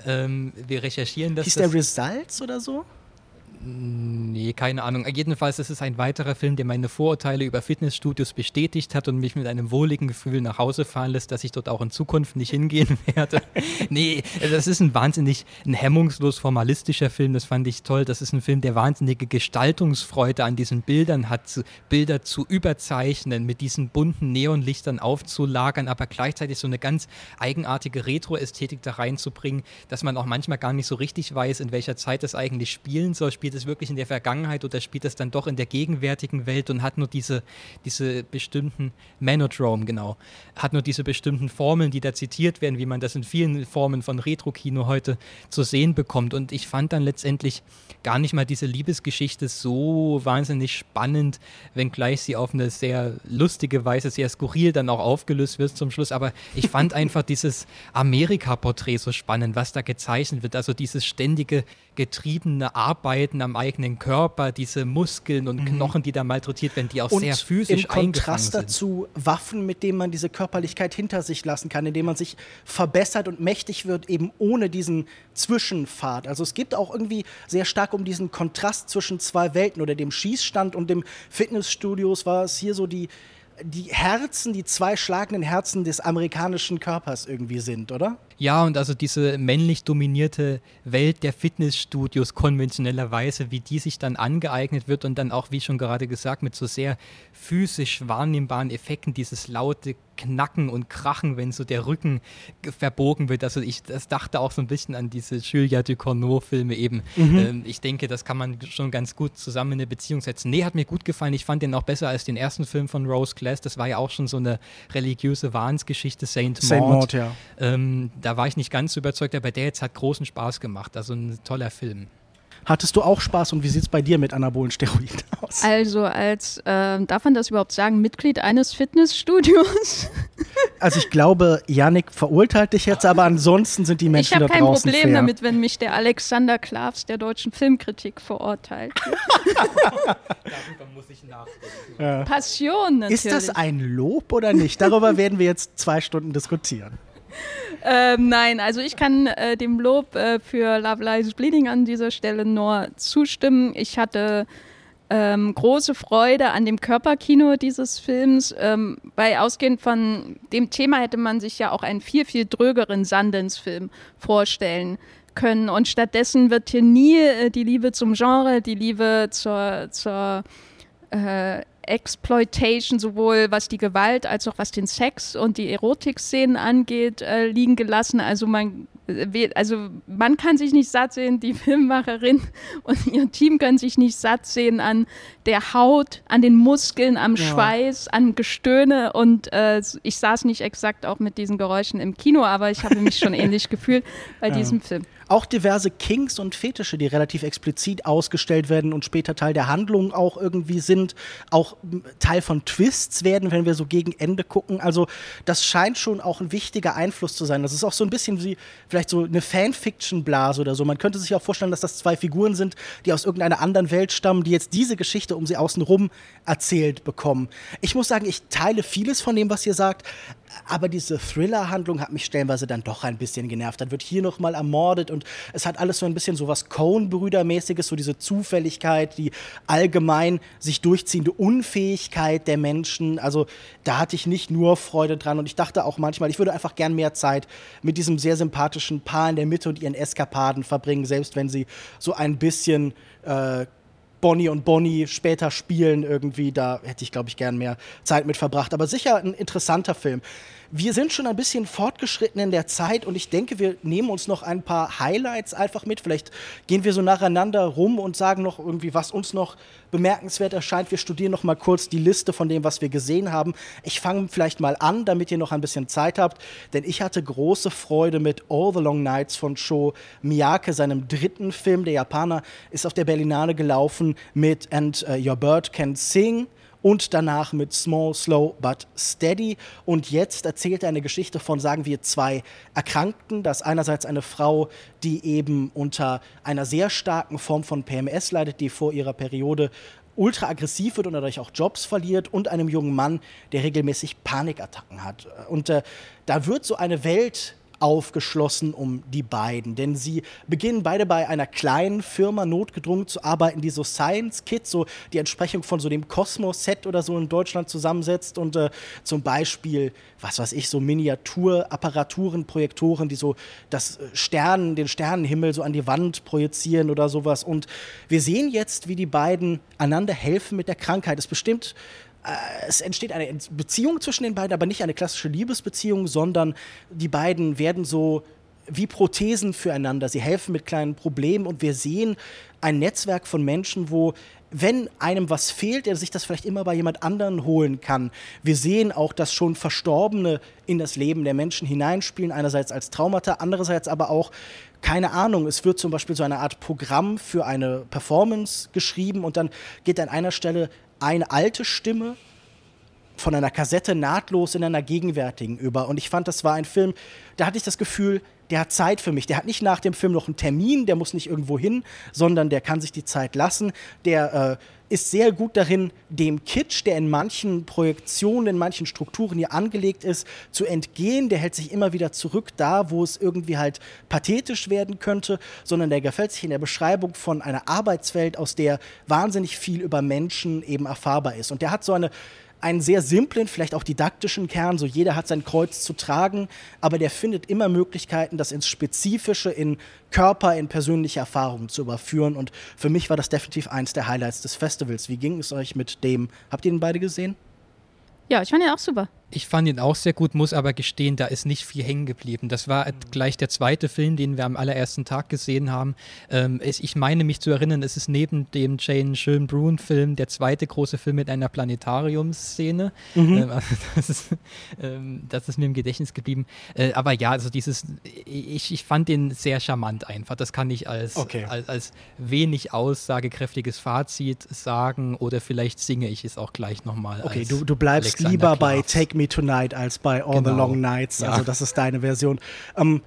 S3: Ähm, wir recherchieren das.
S1: Hieß der Results oder so?
S3: Nee, keine Ahnung. Jedenfalls ist es ein weiterer Film, der meine Vorurteile über Fitnessstudios bestätigt hat und mich mit einem wohligen Gefühl nach Hause fahren lässt, dass ich dort auch in Zukunft nicht hingehen werde. nee, das ist ein wahnsinnig, ein hemmungslos formalistischer Film. Das fand ich toll. Das ist ein Film, der wahnsinnige Gestaltungsfreude an diesen Bildern hat, Bilder zu überzeichnen, mit diesen bunten Neonlichtern aufzulagern, aber gleichzeitig so eine ganz eigenartige Retro-Ästhetik da reinzubringen, dass man auch manchmal gar nicht so richtig weiß, in welcher Zeit das eigentlich spielen soll. Spielt es wirklich in der Vergangenheit oder spielt es dann doch in der gegenwärtigen Welt und hat nur diese, diese bestimmten Manodrome, genau, hat nur diese bestimmten Formeln, die da zitiert werden, wie man das in vielen Formen von Retro-Kino heute zu sehen bekommt. Und ich fand dann letztendlich gar nicht mal diese Liebesgeschichte so wahnsinnig spannend, wenngleich sie auf eine sehr lustige Weise, sehr skurril dann auch aufgelöst wird zum Schluss. Aber ich fand einfach dieses Amerika-Porträt so spannend, was da gezeichnet wird. Also dieses ständige getriebene Arbeiten am eigenen Körper, diese Muskeln und mhm. Knochen, die da malträtiert werden, die auch und sehr physisch
S1: im Kontrast dazu Waffen, mit denen man diese Körperlichkeit hinter sich lassen kann, indem man sich verbessert und mächtig wird, eben ohne diesen Zwischenpfad. Also es geht auch irgendwie sehr stark um diesen Kontrast zwischen zwei Welten oder dem Schießstand und dem Fitnessstudios war es hier so die die Herzen, die zwei schlagenden Herzen des amerikanischen Körpers irgendwie sind, oder?
S3: Ja, und also diese männlich dominierte Welt der Fitnessstudios konventionellerweise, wie die sich dann angeeignet wird und dann auch, wie schon gerade gesagt, mit so sehr physisch wahrnehmbaren Effekten, dieses laute Knacken und Krachen, wenn so der Rücken verbogen wird. Also ich das dachte auch so ein bisschen an diese Julia Ducournau-Filme eben. Mhm. Ähm, ich denke, das kann man schon ganz gut zusammen in eine Beziehung setzen. Nee, hat mir gut gefallen. Ich fand den auch besser als den ersten Film von Rose Glass. Das war ja auch schon so eine religiöse Wahnsgeschichte, Saint Maud. Saint Maud ja. Ähm, da war ich nicht ganz überzeugt, aber der jetzt hat großen Spaß gemacht. Also ein toller Film.
S1: Hattest du auch Spaß und wie sieht es bei dir mit anabolen Steroiden aus?
S2: Also als, äh, darf man das überhaupt sagen, Mitglied eines Fitnessstudios?
S1: Also ich glaube, Yannick verurteilt dich jetzt, aber ansonsten sind die Menschen da draußen
S2: Ich habe kein Problem
S1: fair.
S2: damit, wenn mich der Alexander Klavs der deutschen Filmkritik verurteilt.
S3: Darüber muss ich nachdenken.
S1: Ja.
S2: Passion natürlich.
S1: Ist das ein Lob oder nicht? Darüber werden wir jetzt zwei Stunden diskutieren.
S2: Ähm, nein, also ich kann äh, dem Lob äh, für Love Lies Bleeding an dieser Stelle nur zustimmen. Ich hatte ähm, große Freude an dem Körperkino dieses Films, ähm, weil ausgehend von dem Thema hätte man sich ja auch einen viel, viel drögeren Sundance-Film vorstellen können. Und stattdessen wird hier nie äh, die Liebe zum Genre, die Liebe zur, zur äh, Exploitation, sowohl was die Gewalt als auch was den Sex und die Erotikszenen angeht, äh, liegen gelassen. Also man, äh, also man kann sich nicht satt sehen, die Filmmacherin und ihr Team können sich nicht satt sehen an der Haut, an den Muskeln, am
S1: Ja.
S2: Schweiß, an Gestöhne und äh, ich saß nicht exakt auch mit diesen Geräuschen im Kino, aber ich habe mich schon ähnlich gefühlt bei
S1: Ja.
S2: diesem Film.
S1: Auch diverse Kinks und Fetische, die relativ explizit ausgestellt werden und später Teil der Handlung auch irgendwie sind, auch Teil von Twists werden, wenn wir so gegen Ende gucken. Also das scheint schon auch ein wichtiger Einfluss zu sein. Das ist auch so ein bisschen wie vielleicht so eine Fanfiction-Blase oder so. Man könnte sich auch vorstellen, dass das zwei Figuren sind, die aus irgendeiner anderen Welt stammen, die jetzt diese Geschichte um sie außenrum erzählt bekommen. Ich muss sagen, ich teile vieles von dem, was ihr sagt, aber diese Thriller-Handlung hat mich stellenweise dann doch ein bisschen genervt. Dann wird hier nochmal ermordet und es hat alles so ein bisschen so was Coen-Brüder-mäßiges, so diese Zufälligkeit, die allgemein sich durchziehende Unfähigkeit der Menschen. Also da hatte ich nicht nur Freude dran und ich dachte auch manchmal, ich würde einfach gern mehr Zeit mit diesem sehr sympathischen Paar in der Mitte und ihren Eskapaden verbringen, selbst wenn sie so ein bisschen äh, Bonnie und Bonnie später spielen irgendwie. Da hätte ich, glaube ich, gern mehr Zeit mit verbracht. Aber sicher ein interessanter Film. Wir sind schon ein bisschen fortgeschritten in der Zeit und ich denke, wir nehmen uns noch ein paar Highlights einfach mit. Vielleicht gehen wir so nacheinander rum und sagen noch irgendwie, was uns noch bemerkenswert erscheint. Wir studieren noch mal kurz die Liste von dem, was wir gesehen haben. Ich fange vielleicht mal an, damit ihr noch ein bisschen Zeit habt, denn ich hatte große Freude mit All the Long Nights von Sho Miyake, seinem dritten Film. Der Japaner ist auf der Berlinale gelaufen mit And uh, Your Bird Can Sing und danach mit Small, Slow, But Steady. Und jetzt erzählt er eine Geschichte von, sagen wir, zwei Erkrankten. Das ist einerseits eine Frau, die eben unter einer sehr starken Form von PMS leidet, die vor ihrer Periode ultra aggressiv wird und dadurch auch Jobs verliert und einem jungen Mann, der regelmäßig Panikattacken hat. Und äh, da wird so eine Welt aufgeschlossen um die beiden. Denn sie beginnen beide bei einer kleinen Firma notgedrungen zu arbeiten, die so Science Kids, so die Entsprechung von so dem Cosmos-Set oder so in Deutschland zusammensetzt und äh, zum Beispiel, was weiß ich, so Miniaturapparaturen, Projektoren, die so das äh, Sternen, den Sternenhimmel so an die Wand projizieren oder sowas. Und wir sehen jetzt, wie die beiden einander helfen mit der Krankheit. Es bestimmt es entsteht eine Beziehung zwischen den beiden, aber nicht eine klassische Liebesbeziehung, sondern die beiden werden so wie Prothesen füreinander. Sie helfen mit kleinen Problemen und wir sehen ein Netzwerk von Menschen, wo wenn einem was fehlt, er sich das vielleicht immer bei jemand anderen holen kann. Wir sehen auch, dass schon Verstorbene in das Leben der Menschen hineinspielen, einerseits als Traumata, andererseits aber auch keine Ahnung, es wird zum Beispiel so eine Art Programm für eine Performance geschrieben und dann geht an einer Stelle eine alte Stimme von einer Kassette nahtlos in einer gegenwärtigen über. Und ich fand, das war ein Film, da hatte ich das Gefühl, der hat Zeit für mich. Der hat nicht nach dem Film noch einen Termin, der muss nicht irgendwo hin, sondern der kann sich die Zeit lassen. Der äh, ist sehr gut darin, dem Kitsch, der in manchen Projektionen, in manchen Strukturen hier angelegt ist, zu entgehen. Der hält sich immer wieder zurück da, wo es irgendwie halt pathetisch werden könnte, sondern der gefällt sich in der Beschreibung von einer Arbeitswelt, aus der wahnsinnig viel über Menschen eben erfahrbar ist. Und der hat so eine einen sehr simplen, vielleicht auch didaktischen Kern, so jeder hat sein Kreuz zu tragen, aber der findet immer Möglichkeiten, das ins Spezifische, in Körper, in persönliche Erfahrungen zu überführen. Und für mich war das definitiv eins der Highlights des Festivals. Wie ging es euch mit dem? Habt ihr den beide gesehen?
S2: Ja, ich fand ihn auch super.
S3: Ich fand ihn auch sehr gut, muss aber gestehen, da ist nicht viel hängen geblieben. Das war mhm. gleich der zweite Film, den wir am allerersten Tag gesehen haben. Ähm, es, ich meine mich zu erinnern, es ist neben dem Jane Schönbrunn-Film der zweite große Film mit einer Planetariumsszene. Mhm. Ähm, also das, ist, ähm, das, ist, mir im Gedächtnis geblieben. Äh, aber ja, also dieses, ich, ich fand den sehr charmant einfach. Das kann ich als, okay. als, als wenig aussagekräftiges Fazit sagen oder vielleicht singe ich es auch gleich nochmal.
S1: Okay, du, du bleibst Alexander lieber Klaas. bei Take Me Tonight als bei All genau. the Long Nights. Ja. Also das ist deine Version. Ähm,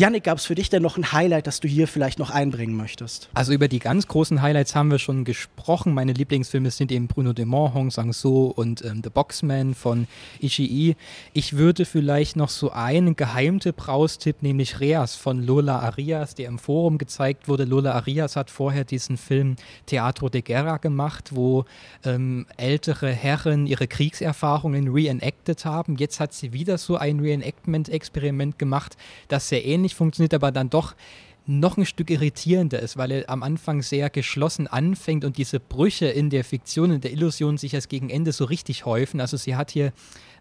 S1: Yannick, gab es für dich denn noch ein Highlight, das du hier vielleicht noch einbringen möchtest?
S3: Also über die ganz großen Highlights haben wir schon gesprochen. Meine Lieblingsfilme sind eben Bruno de Mont, Hong Sang-so und ähm, The Boxman von Ishii. Ich würde vielleicht noch so einen Geheimtipp raustipp, nämlich Reas von Lola Arias, der im Forum gezeigt wurde. Lola Arias hat vorher diesen Film Teatro de Guerra gemacht, wo ähm, ältere Herren ihre Kriegserfahrungen reenacted haben. Jetzt hat sie wieder so ein Reenactment-Experiment gemacht, das sehr ähnlich ähnlich funktioniert, aber dann doch noch ein Stück irritierender ist, weil er am Anfang sehr geschlossen anfängt und diese Brüche in der Fiktion, in der Illusion sich erst gegen Ende so richtig häufen. Also sie hat hier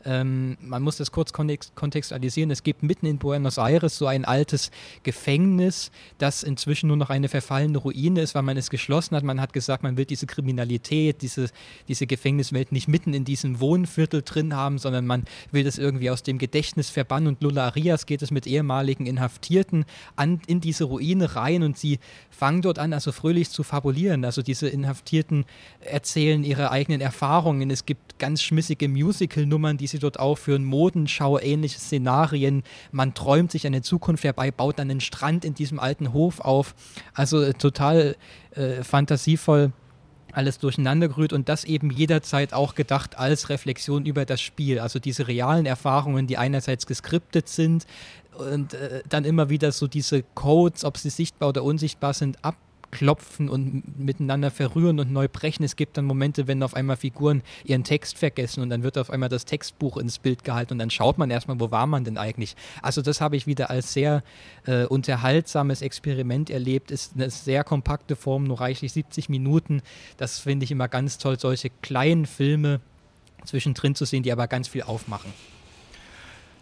S3: ähm, man muss das kurz kontextualisieren. Es gibt mitten in Buenos Aires so ein altes Gefängnis, das inzwischen nur noch eine verfallene Ruine ist, weil man es geschlossen hat. Man hat gesagt, man will diese Kriminalität, diese, diese Gefängniswelt nicht mitten in diesem Wohnviertel drin haben, sondern man will das irgendwie aus dem Gedächtnis verbannen. Und Lula Arias geht es mit ehemaligen Inhaftierten an, in diese Ruine rein und sie fangen dort an, also fröhlich zu fabulieren. Also diese Inhaftierten erzählen ihre eigenen Erfahrungen. Es gibt ganz schmissige Musical-Nummern, die sie dort aufführen, Modenschau, ähnliche Szenarien. Man träumt sich eine Zukunft herbei, baut dann einen Strand in diesem alten Hof auf. Also äh, total äh, fantasievoll alles durcheinandergerührt und das eben jederzeit auch gedacht als Reflexion über das Spiel. Also diese realen Erfahrungen, die einerseits geskriptet sind und äh, dann immer wieder so diese Codes, ob sie sichtbar oder unsichtbar sind, ab klopfen und miteinander verrühren und neu brechen. Es gibt dann Momente, wenn auf einmal Figuren ihren Text vergessen und dann wird auf einmal das Textbuch ins Bild gehalten und dann schaut man erstmal, wo war man denn eigentlich. Also das habe ich wieder als sehr äh, unterhaltsames Experiment erlebt. Ist eine sehr kompakte Form, nur reichlich 70 Minuten. Das finde ich immer ganz toll, solche kleinen Filme zwischendrin zu sehen, die aber ganz viel aufmachen.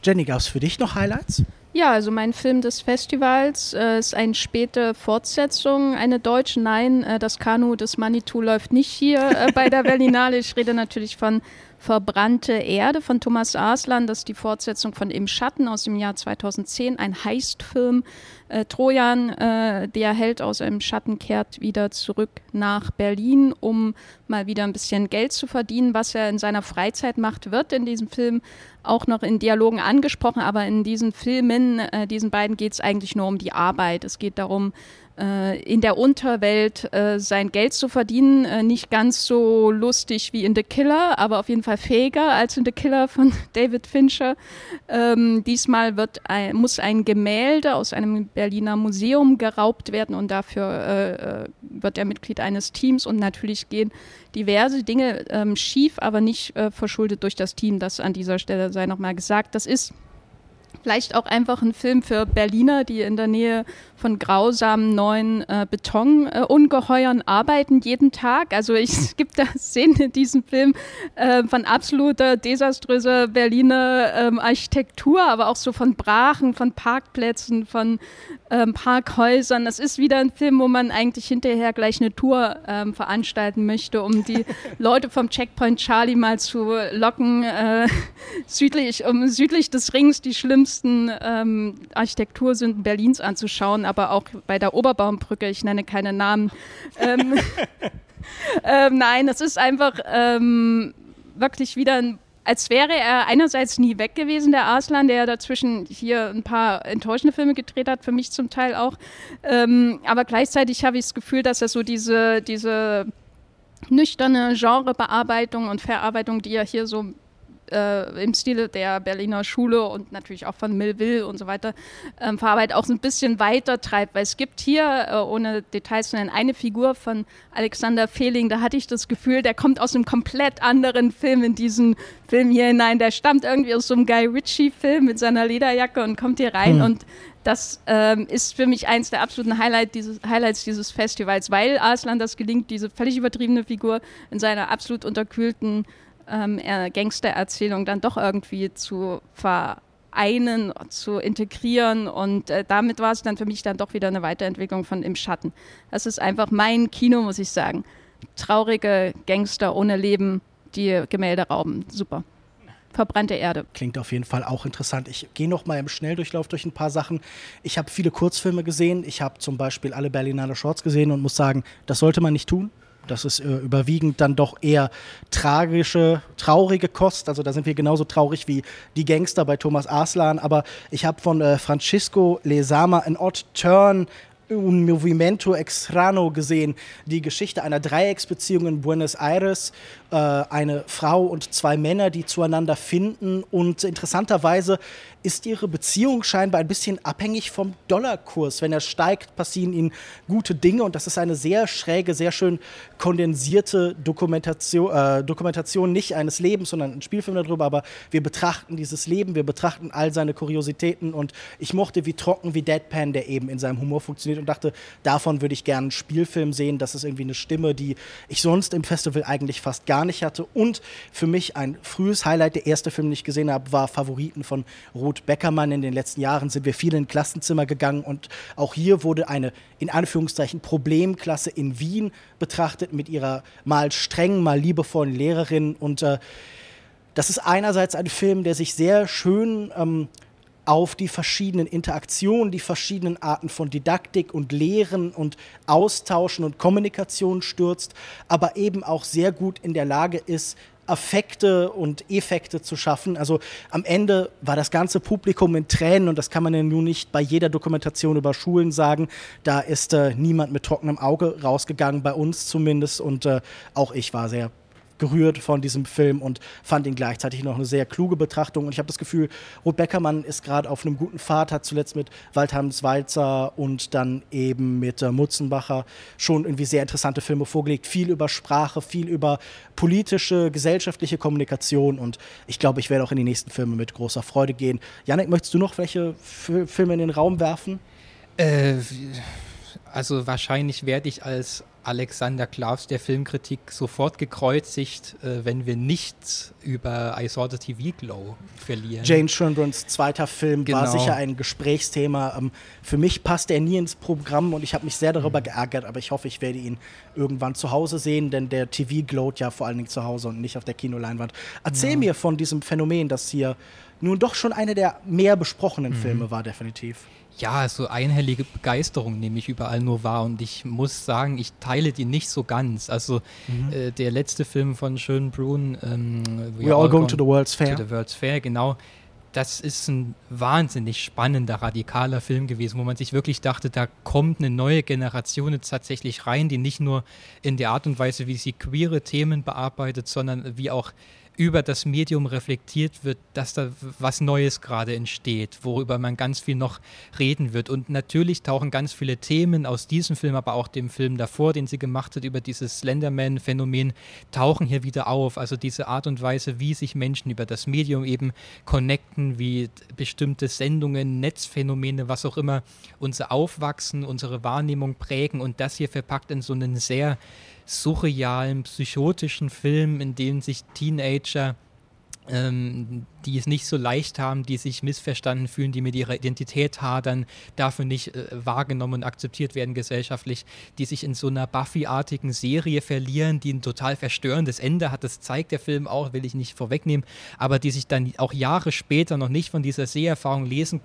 S1: Jenny, gab es für dich noch Highlights?
S2: Ja, also mein Film des Festivals äh, ist eine späte Fortsetzung, eine deutsche. Nein, äh, das Kanu des Manitou läuft nicht hier äh, bei der Berlinale. Ich rede natürlich von Verbrannte Erde von Thomas Aslan. Das ist die Fortsetzung von Im Schatten aus dem Jahr 2010, ein Heistfilm. Äh, Trojan, äh, der Held aus einem Schatten, kehrt wieder zurück nach Berlin, um mal wieder ein bisschen Geld zu verdienen. Was er in seiner Freizeit macht, wird in diesem Film auch noch in Dialogen angesprochen. Aber in diesen Filmen, äh, diesen beiden, geht es eigentlich nur um die Arbeit. Es geht darum, in der Unterwelt äh, sein Geld zu verdienen. Äh, nicht ganz so lustig wie in The Killer, aber auf jeden Fall fähiger als in The Killer von David Fincher. Ähm, diesmal wird ein, muss ein Gemälde aus einem Berliner Museum geraubt werden und dafür äh, äh, wird er Mitglied eines Teams und natürlich gehen diverse Dinge ähm, schief, aber nicht äh, verschuldet durch das Team. Das an dieser Stelle sei nochmal gesagt. Das ist Vielleicht auch einfach ein Film für Berliner, die in der Nähe von grausamen neuen äh, Betonungeheuern äh, arbeiten jeden Tag. Also ich, es gibt da Szenen in diesem Film äh, von absoluter desaströser Berliner ähm, Architektur, aber auch so von Brachen, von Parkplätzen, von ähm, Parkhäusern. Das ist wieder ein Film, wo man eigentlich hinterher gleich eine Tour ähm, veranstalten möchte, um die Leute vom Checkpoint Charlie mal zu locken, äh, südlich, um südlich des Rings die schlimmsten ähm, Architektursünden Berlins anzuschauen, aber auch bei der Oberbaumbrücke, ich nenne keine Namen. Ähm, ähm, nein, es ist einfach ähm, wirklich wieder ein als wäre er einerseits nie weg gewesen, der Arslan, der dazwischen hier ein paar enttäuschende Filme gedreht hat, für mich zum Teil auch. Ähm, aber gleichzeitig habe ich das Gefühl, dass er so diese, diese nüchterne Genrebearbeitung und Verarbeitung, die er hier so äh, im Stile der Berliner Schule und natürlich auch von Millville und so weiter ähm, verarbeitet, auch so ein bisschen weiter treibt. Weil es gibt hier, äh, ohne Details zu nennen, eine Figur von Alexander Fehling, da hatte ich das Gefühl, der kommt aus einem komplett anderen Film in diesen Film hier hinein. Der stammt irgendwie aus so einem Guy Ritchie-Film mit seiner Lederjacke und kommt hier rein mhm. und das ähm, ist für mich eins der absoluten Highlight dieses, Highlights dieses Festivals, weil Arslan das gelingt, diese völlig übertriebene Figur in seiner absolut unterkühlten ähm, Gangstererzählung dann doch irgendwie zu vereinen, zu integrieren. Und äh, damit war es dann für mich dann doch wieder eine Weiterentwicklung von Im Schatten. Das ist einfach mein Kino, muss ich sagen. Traurige Gangster ohne Leben, die Gemälde rauben. Super verbrannte Erde.
S1: Klingt auf jeden Fall auch interessant. Ich gehe noch mal im Schnelldurchlauf durch ein paar Sachen. Ich habe viele Kurzfilme gesehen. Ich habe zum Beispiel alle Berlinale Shorts gesehen und muss sagen, das sollte man nicht tun. Das ist äh, überwiegend dann doch eher tragische, traurige Kost. Also da sind wir genauso traurig wie die Gangster bei Thomas Arslan. Aber ich habe von äh, Francisco Lezama ein Odd Turn Un Movimento Extrano gesehen, die Geschichte einer Dreiecksbeziehung in Buenos Aires, äh, eine Frau und zwei Männer, die zueinander finden. Und interessanterweise ist ihre Beziehung scheinbar ein bisschen abhängig vom Dollarkurs. Wenn er steigt, passieren ihnen gute Dinge. Und das ist eine sehr schräge, sehr schön kondensierte Dokumentation, äh, Dokumentation nicht eines Lebens, sondern ein Spielfilm darüber, aber wir betrachten dieses Leben, wir betrachten all seine Kuriositäten. Und ich mochte, wie trocken wie Deadpan der eben in seinem Humor funktioniert und dachte, davon würde ich gerne einen Spielfilm sehen. Das ist irgendwie eine Stimme, die ich sonst im Festival eigentlich fast gar nicht hatte und für mich ein frühes Highlight, der erste Film, den ich gesehen habe, war Favoriten von Ruth Beckermann. In den letzten Jahren sind wir viel in Klassenzimmer gegangen und auch hier wurde eine in Anführungszeichen Problemklasse in Wien betrachtet mit ihrer mal strengen, mal liebevollen Lehrerin und äh, das ist einerseits ein Film, der sich sehr schön ähm, auf die verschiedenen Interaktionen, die verschiedenen Arten von Didaktik und Lehren und Austauschen und Kommunikation stürzt, aber eben auch sehr gut in der Lage ist, Affekte und Effekte zu schaffen. Also am Ende war das ganze Publikum in Tränen und das kann man ja nun nicht bei jeder Dokumentation über Schulen sagen. Da ist äh, niemand mit trockenem Auge rausgegangen, bei uns zumindest. Und äh, auch ich war sehr gerührt von diesem Film und fand ihn gleichzeitig noch eine sehr kluge Betrachtung. Und ich habe das Gefühl, Ruth Beckermann ist gerade auf einem guten Pfad, hat zuletzt mit Waldhams Walzer und dann eben mit äh, Mutzenbacher schon irgendwie sehr interessante Filme vorgelegt. Viel über Sprache, viel über politische, gesellschaftliche Kommunikation. Und ich glaube, ich werde auch in die nächsten Filme mit großer Freude gehen. Janik, möchtest du noch welche F Filme in den Raum werfen?
S3: Äh, also wahrscheinlich werde ich als Alexander Klavs der Filmkritik sofort gekreuzigt, äh, wenn wir nichts über I Saw the TV Glow verlieren.
S1: Jane Schoenbrunns zweiter Film genau. war sicher ein Gesprächsthema. Ähm, für mich passt er nie ins Programm und ich habe mich sehr darüber mhm. geärgert, aber ich hoffe, ich werde ihn irgendwann zu Hause sehen, denn der TV glowt ja vor allen Dingen zu Hause und nicht auf der Kinoleinwand. Erzähl ja. mir von diesem Phänomen, das hier nun doch schon eine der mehr besprochenen mhm. Filme war, definitiv
S3: ja, so einhellige Begeisterung nehme ich überall nur wahr und ich muss sagen, ich teile die nicht so ganz. Also mhm. äh, der letzte Film von Schönbrunn, ähm,
S1: We, All Going to the World's Fair.
S3: To the World's Fair, genau. Das ist ein wahnsinnig spannender, radikaler Film gewesen, wo man sich wirklich dachte, da kommt eine neue Generation jetzt tatsächlich rein, die nicht nur in der Art und Weise, wie sie queere Themen bearbeitet, sondern wie auch über das Medium reflektiert wird, dass da was Neues gerade entsteht, worüber man ganz viel noch reden wird. Und natürlich tauchen ganz viele Themen aus diesem Film, aber auch dem Film davor, den sie gemacht hat, über dieses Slenderman-Phänomen, tauchen hier wieder auf. Also diese Art und Weise, wie sich Menschen über das Medium eben connecten, wie bestimmte Sendungen, Netzphänomene, was auch immer, unser Aufwachsen, unsere Wahrnehmung prägen und das hier verpackt in so einen sehr surrealen, psychotischen Film, in dem sich Teenager, ähm, die es nicht so leicht haben, die sich missverstanden fühlen, die mit ihrer Identität hadern, dafür nicht äh, wahrgenommen und akzeptiert werden gesellschaftlich, die sich in so einer Buffy-artigen Serie verlieren, die ein total verstörendes Ende hat. Das zeigt der Film auch, will ich nicht vorwegnehmen, aber die sich dann auch Jahre später noch nicht von dieser Seherfahrung lesen,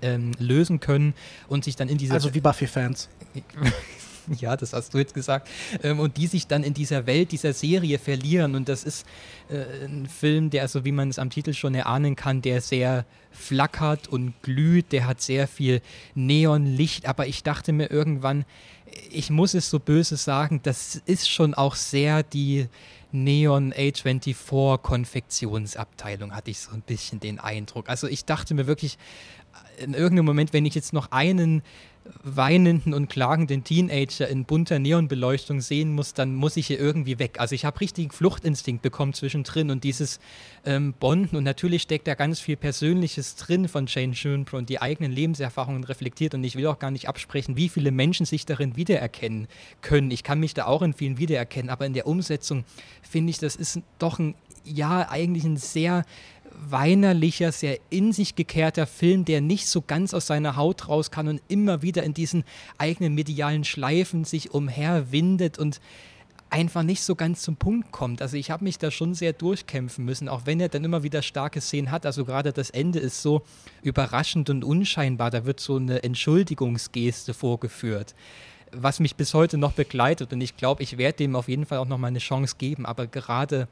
S3: äh, lösen können und sich dann in diese.
S1: Also wie Buffy-Fans.
S3: ja, das hast du jetzt gesagt, ähm, und die sich dann in dieser Welt, dieser Serie verlieren. Und das ist äh, ein Film, der, so wie man es am Titel schon erahnen kann, der sehr flackert und glüht, der hat sehr viel Neonlicht, aber ich dachte mir irgendwann, ich muss es so böse sagen, das ist schon auch sehr die Neon A24 Konfektionsabteilung, hatte ich so ein bisschen den Eindruck. Also ich dachte mir wirklich, in irgendeinem Moment, wenn ich jetzt noch einen weinenden und klagenden Teenager in bunter Neonbeleuchtung sehen muss, dann muss ich hier irgendwie weg. Also ich habe richtigen Fluchtinstinkt bekommen zwischendrin und dieses ähm, Bonden und natürlich steckt da ganz viel Persönliches drin von Jane Schönbrunn und die eigenen Lebenserfahrungen reflektiert und ich will auch gar nicht absprechen, wie viele Menschen sich darin wiedererkennen können. Ich kann mich da auch in vielen wiedererkennen, aber in der Umsetzung finde ich, das ist doch ein ja eigentlich ein sehr weinerlicher, sehr in sich gekehrter Film, der nicht so ganz aus seiner Haut raus kann und immer wieder in diesen eigenen medialen Schleifen sich umherwindet und einfach nicht so ganz zum Punkt kommt. Also ich habe mich da schon sehr durchkämpfen müssen, auch wenn er dann immer wieder starke Szenen hat. Also gerade das Ende ist so überraschend und unscheinbar. Da wird so eine Entschuldigungsgeste vorgeführt, was mich bis heute noch begleitet. Und ich glaube, ich werde dem auf jeden Fall auch noch mal eine Chance geben. Aber gerade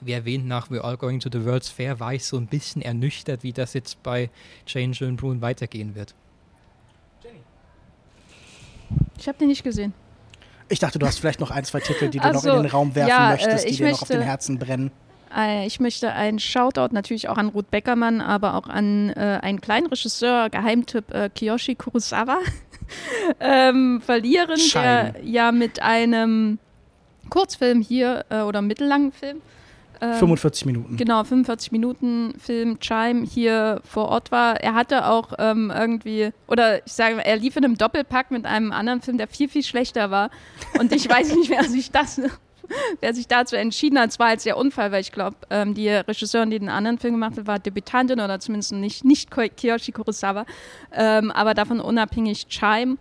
S3: wie erwähnt, nach We're All Going to the World's Fair war ich so ein bisschen ernüchtert, wie das jetzt bei Change and Brune weitergehen wird.
S2: Jenny. Ich habe den nicht gesehen.
S1: Ich dachte, du hast vielleicht noch ein, zwei Titel, die du also, noch in den Raum werfen ja, möchtest, äh, die dir möchte, noch auf den Herzen brennen.
S2: Äh, ich möchte einen Shoutout natürlich auch an Ruth Beckermann, aber auch an äh, einen kleinen Regisseur, Geheimtipp äh, Kiyoshi Kurosawa, ähm, verlieren, Schein. der ja mit einem Kurzfilm hier äh, oder mittellangen Film
S1: ähm, 45 Minuten.
S2: Genau, 45 Minuten Film Chime hier vor Ort war. Er hatte auch ähm, irgendwie, oder ich sage, er lief in einem Doppelpack mit einem anderen Film, der viel, viel schlechter war. Und ich weiß nicht, wer sich das wer sich dazu entschieden hat, es war jetzt der Unfall, weil ich glaube, ähm, die Regisseurin, die den anderen Film gemacht hat, war Debütantin oder zumindest nicht, nicht Kiyoshi Kurosawa, ähm, aber davon unabhängig Chime,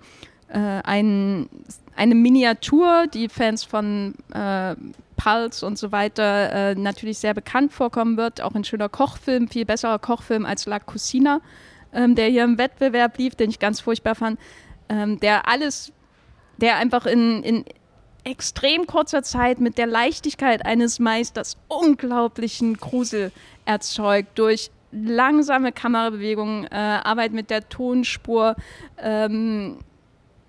S2: äh, ein, eine Miniatur, die Fans von äh, Pulse und so weiter äh, natürlich sehr bekannt vorkommen wird. Auch ein schöner Kochfilm, viel besserer Kochfilm als La Cucina, ähm, der hier im Wettbewerb lief, den ich ganz furchtbar fand. Ähm, der alles, der einfach in, in extrem kurzer Zeit mit der Leichtigkeit eines Meisters unglaublichen Grusel erzeugt durch langsame Kamerabewegungen, äh, Arbeit mit der Tonspur, ähm,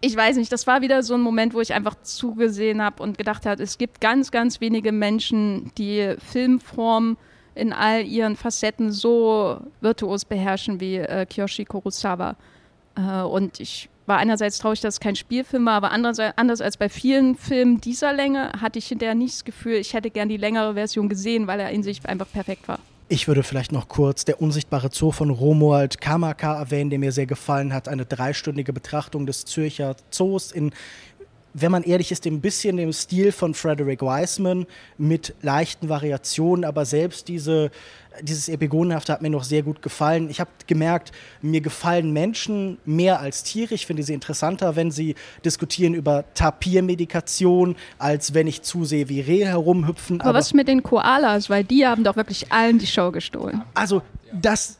S2: ich weiß nicht, das war wieder so ein Moment, wo ich einfach zugesehen habe und gedacht habe, es gibt ganz, ganz wenige Menschen, die Filmform in all ihren Facetten so virtuos beherrschen wie äh, Kiyoshi Kurosawa. Äh, und ich war einerseits traurig, dass es kein Spielfilm war, aber andererseits, anders als bei vielen Filmen dieser Länge hatte ich hinterher nicht das Gefühl, ich hätte gern die längere Version gesehen, weil er in sich einfach perfekt war.
S1: Ich würde vielleicht noch kurz der unsichtbare Zoo von Romuald Kamaka erwähnen, der mir sehr gefallen hat. Eine dreistündige Betrachtung des Zürcher Zoos in wenn man ehrlich ist, ein bisschen dem Stil von Frederick Wiseman mit leichten Variationen, aber selbst diese, dieses Epigonenhafte hat mir noch sehr gut gefallen. Ich habe gemerkt, mir gefallen Menschen mehr als Tiere. Ich finde sie interessanter, wenn sie diskutieren über Tapirmedikation, als wenn ich zusehe, wie Rehe herumhüpfen.
S2: Aber, aber was mit den Koalas? Weil die haben doch wirklich allen die Show gestohlen.
S1: Also, das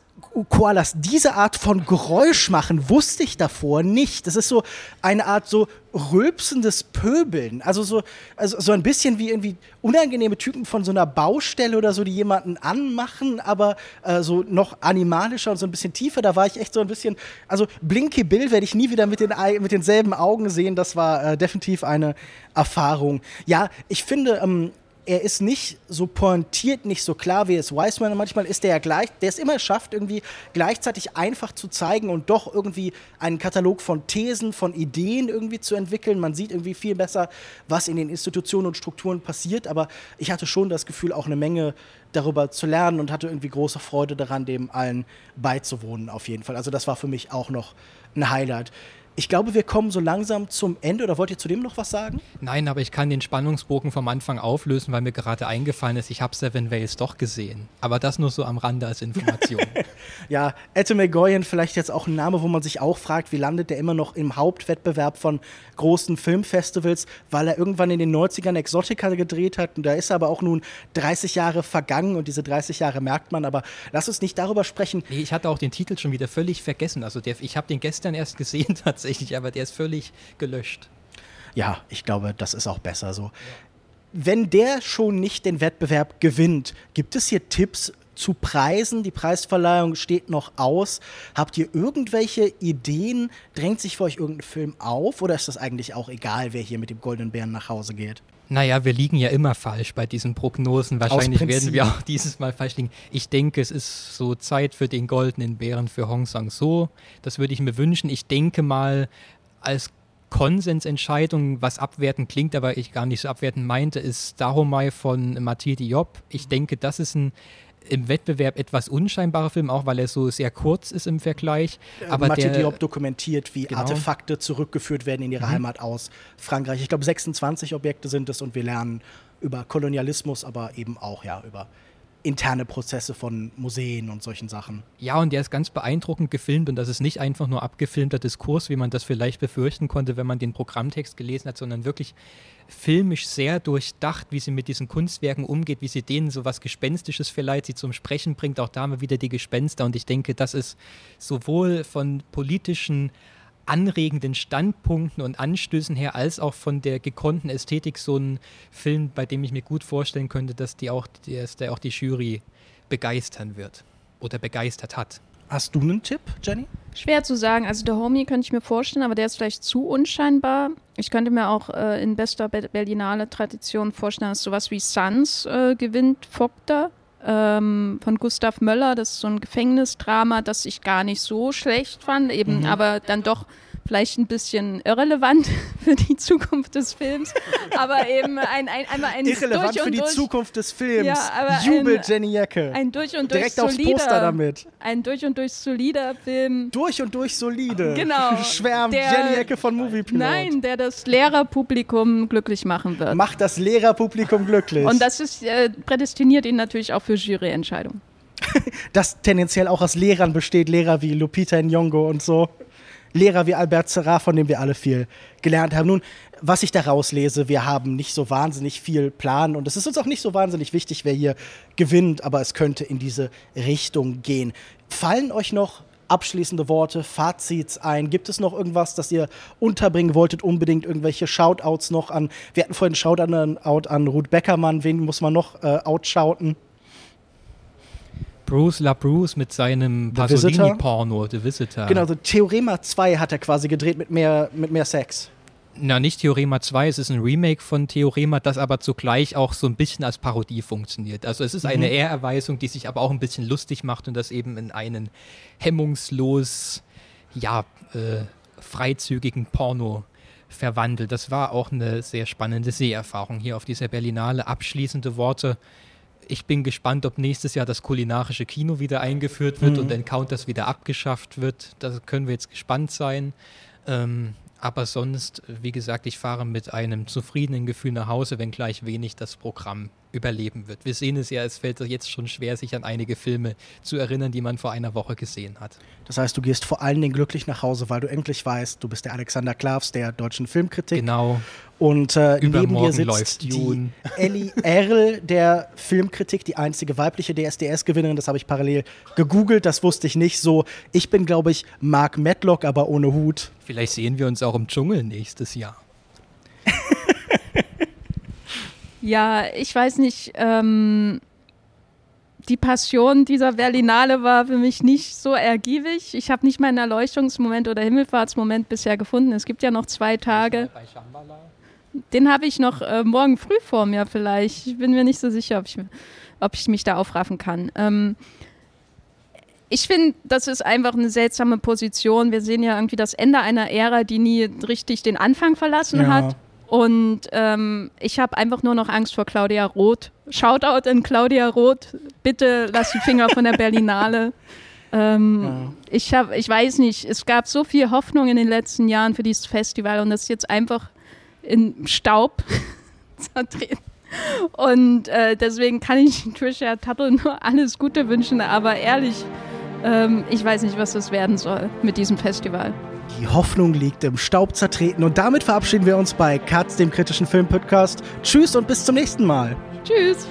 S1: Koalas diese Art von Geräusch machen, wusste ich davor nicht. Das ist so eine Art so rülpsendes Pöbeln. Also so, also so ein bisschen wie irgendwie unangenehme Typen von so einer Baustelle oder so, die jemanden anmachen, aber äh, so noch animalischer und so ein bisschen tiefer. Da war ich echt so ein bisschen, also Blinky Bill werde ich nie wieder mit, den, mit denselben Augen sehen. Das war äh, definitiv eine Erfahrung. Ja, ich finde, ähm, er ist nicht so pointiert, nicht so klar wie es Wiseman. Manchmal ist er ja gleich, der es immer schafft, irgendwie gleichzeitig einfach zu zeigen und doch irgendwie einen Katalog von Thesen, von Ideen irgendwie zu entwickeln. Man sieht irgendwie viel besser, was in den Institutionen und Strukturen passiert. Aber ich hatte schon das Gefühl, auch eine Menge darüber zu lernen und hatte irgendwie große Freude daran, dem allen beizuwohnen, auf jeden Fall. Also das war für mich auch noch ein Highlight. Ich glaube, wir kommen so langsam zum Ende. Oder wollt ihr zu dem noch was sagen?
S3: Nein, aber ich kann den Spannungsbogen vom Anfang auflösen, weil mir gerade eingefallen ist, ich habe Seven Wales doch gesehen. Aber das nur so am Rande als Information.
S1: ja, Ette Goyen vielleicht jetzt auch ein Name, wo man sich auch fragt, wie landet der immer noch im Hauptwettbewerb von großen Filmfestivals, weil er irgendwann in den 90ern Exotica gedreht hat. Und da ist aber auch nun 30 Jahre vergangen und diese 30 Jahre merkt man. Aber lass uns nicht darüber sprechen.
S3: Nee, ich hatte auch den Titel schon wieder völlig vergessen. Also der, ich habe den gestern erst gesehen tatsächlich tatsächlich, aber der ist völlig gelöscht.
S1: Ja, ich glaube, das ist auch besser so. Wenn der schon nicht den Wettbewerb gewinnt, gibt es hier Tipps zu Preisen? Die Preisverleihung steht noch aus. Habt ihr irgendwelche Ideen? Drängt sich für euch irgendein Film auf? Oder ist das eigentlich auch egal, wer hier mit dem Goldenen Bären nach Hause geht?
S3: Naja, wir liegen ja immer falsch bei diesen Prognosen. Wahrscheinlich werden wir auch dieses Mal falsch liegen. Ich denke, es ist so Zeit für den goldenen Bären für Hong Sang-so. Das würde ich mir wünschen. Ich denke mal, als Konsensentscheidung, was abwertend klingt, aber ich gar nicht so abwertend meinte, ist Dahomai von Mathieu Diop. Ich denke, das ist ein im Wettbewerb etwas unscheinbarer Film, auch weil er so sehr kurz ist im Vergleich.
S1: Aber Mathieu Diop dokumentiert, wie genau. Artefakte zurückgeführt werden in ihre mhm. Heimat aus Frankreich. Ich glaube, 26 Objekte sind es und wir lernen über Kolonialismus, aber eben auch ja über interne Prozesse von Museen und solchen Sachen.
S3: Ja, und der ist ganz beeindruckend gefilmt und das ist nicht einfach nur abgefilmter Diskurs, wie man das vielleicht befürchten konnte, wenn man den Programmtext gelesen hat, sondern wirklich filmisch sehr durchdacht, wie sie mit diesen Kunstwerken umgeht, wie sie denen so was Gespenstisches verleiht, sie zum Sprechen bringt. Auch da wir wieder die Gespenster und ich denke, das ist sowohl von politischen anregenden Standpunkten und Anstößen her, als auch von der gekonnten Ästhetik so ein Film, bei dem ich mir gut vorstellen könnte, dass, die auch, dass der auch die Jury begeistern wird oder begeistert hat.
S1: Hast du einen Tipp, Jenny?
S2: Schwer zu sagen. Also der Homie könnte ich mir vorstellen, aber der ist vielleicht zu unscheinbar. Ich könnte mir auch äh, in bester Berlinale Tradition vorstellen, dass sowas wie Suns äh, gewinnt, Fogter ähm, von Gustav Möller. Das ist so ein Gefängnisdrama, das ich gar nicht so schlecht fand, eben mhm. aber dann doch vielleicht ein bisschen irrelevant für die Zukunft des Films, aber eben ein, ein einmal ein
S1: irrelevant
S2: durch
S1: für die
S2: durch,
S1: Zukunft des Films. Ja, Jubel ein, Jenny Jacke.
S2: Ein durch und
S1: durch Direkt
S2: solider,
S1: aufs Poster damit.
S2: Ein durch und durch solider Film.
S1: Durch und durch solide.
S2: Genau.
S1: Schwärmt der, Jenny Jacke von Movie Pilot.
S2: Nein, der das Lehrerpublikum glücklich machen wird.
S1: Macht das Lehrerpublikum glücklich.
S2: Und das ist äh, prädestiniert ihn natürlich auch für Juryentscheidungen.
S1: das tendenziell auch aus Lehrern besteht, Lehrer wie Lupita Nyong'o und so. Lehrer wie Albert Serra, von dem wir alle viel gelernt haben. Nun, was ich daraus lese, wir haben nicht so wahnsinnig viel Plan und es ist uns auch nicht so wahnsinnig wichtig, wer hier gewinnt, aber es könnte in diese Richtung gehen. Fallen euch noch abschließende Worte, Fazits ein? Gibt es noch irgendwas, das ihr unterbringen wolltet? Unbedingt irgendwelche Shoutouts noch an? Wir hatten vorhin Shoutout an Ruth Beckermann. Wen muss man noch äh, outshouten?
S3: Bruce LaBruce mit seinem Pasolini-Porno, The Visitor.
S1: Genau, so Theorema 2 hat er quasi gedreht mit mehr, mit mehr Sex.
S3: Na, nicht Theorema 2, es ist ein Remake von Theorema, das aber zugleich auch so ein bisschen als Parodie funktioniert. Also es ist eine mhm. Ehrerweisung, die sich aber auch ein bisschen lustig macht und das eben in einen hemmungslos, ja, äh, freizügigen Porno verwandelt. Das war auch eine sehr spannende Seherfahrung hier auf dieser Berlinale. Abschließende Worte ich bin gespannt, ob nächstes Jahr das kulinarische Kino wieder eingeführt wird mhm. und Encounters wieder abgeschafft wird. Da können wir jetzt gespannt sein. Ähm, aber sonst, wie gesagt, ich fahre mit einem zufriedenen Gefühl nach Hause, wenngleich wenig das Programm überleben wird. Wir sehen es ja, es fällt jetzt schon schwer, sich an einige Filme zu erinnern, die man vor einer Woche gesehen hat.
S1: Das heißt, du gehst vor allen Dingen glücklich nach Hause, weil du endlich weißt, du bist der Alexander Klavs der deutschen Filmkritik.
S3: Genau.
S1: Und äh, neben dir sitzt die Ellie Erl der Filmkritik, die einzige weibliche DSDS-Gewinnerin. Das habe ich parallel gegoogelt, das wusste ich nicht so. Ich bin, glaube ich, Mark Medlock, aber ohne Hut.
S3: Vielleicht sehen wir uns auch im Dschungel nächstes Jahr.
S2: Ja, ich weiß nicht. Ähm, die Passion dieser Berlinale war für mich nicht so ergiebig. Ich habe nicht meinen Erleuchtungsmoment oder Himmelfahrtsmoment bisher gefunden. Es gibt ja noch zwei Tage. Den habe ich noch äh, morgen früh vor mir vielleicht. Ich bin mir nicht so sicher, ob ich, ob ich mich da aufraffen kann. Ähm, ich finde, das ist einfach eine seltsame Position. Wir sehen ja irgendwie das Ende einer Ära, die nie richtig den Anfang verlassen ja. hat. Und ähm, ich habe einfach nur noch Angst vor Claudia Roth. Shoutout in Claudia Roth. Bitte lass die Finger von der Berlinale. Ähm, ja. ich, hab, ich weiß nicht, es gab so viel Hoffnung in den letzten Jahren für dieses Festival und das ist jetzt einfach in Staub zertreten. Und äh, deswegen kann ich Trisha Tuttle nur alles Gute wünschen, aber ehrlich, ähm, ich weiß nicht, was das werden soll mit diesem Festival.
S1: Die Hoffnung liegt im Staub zertreten und damit verabschieden wir uns bei Katz, dem kritischen Filmpodcast. Tschüss und bis zum nächsten Mal.
S2: Tschüss.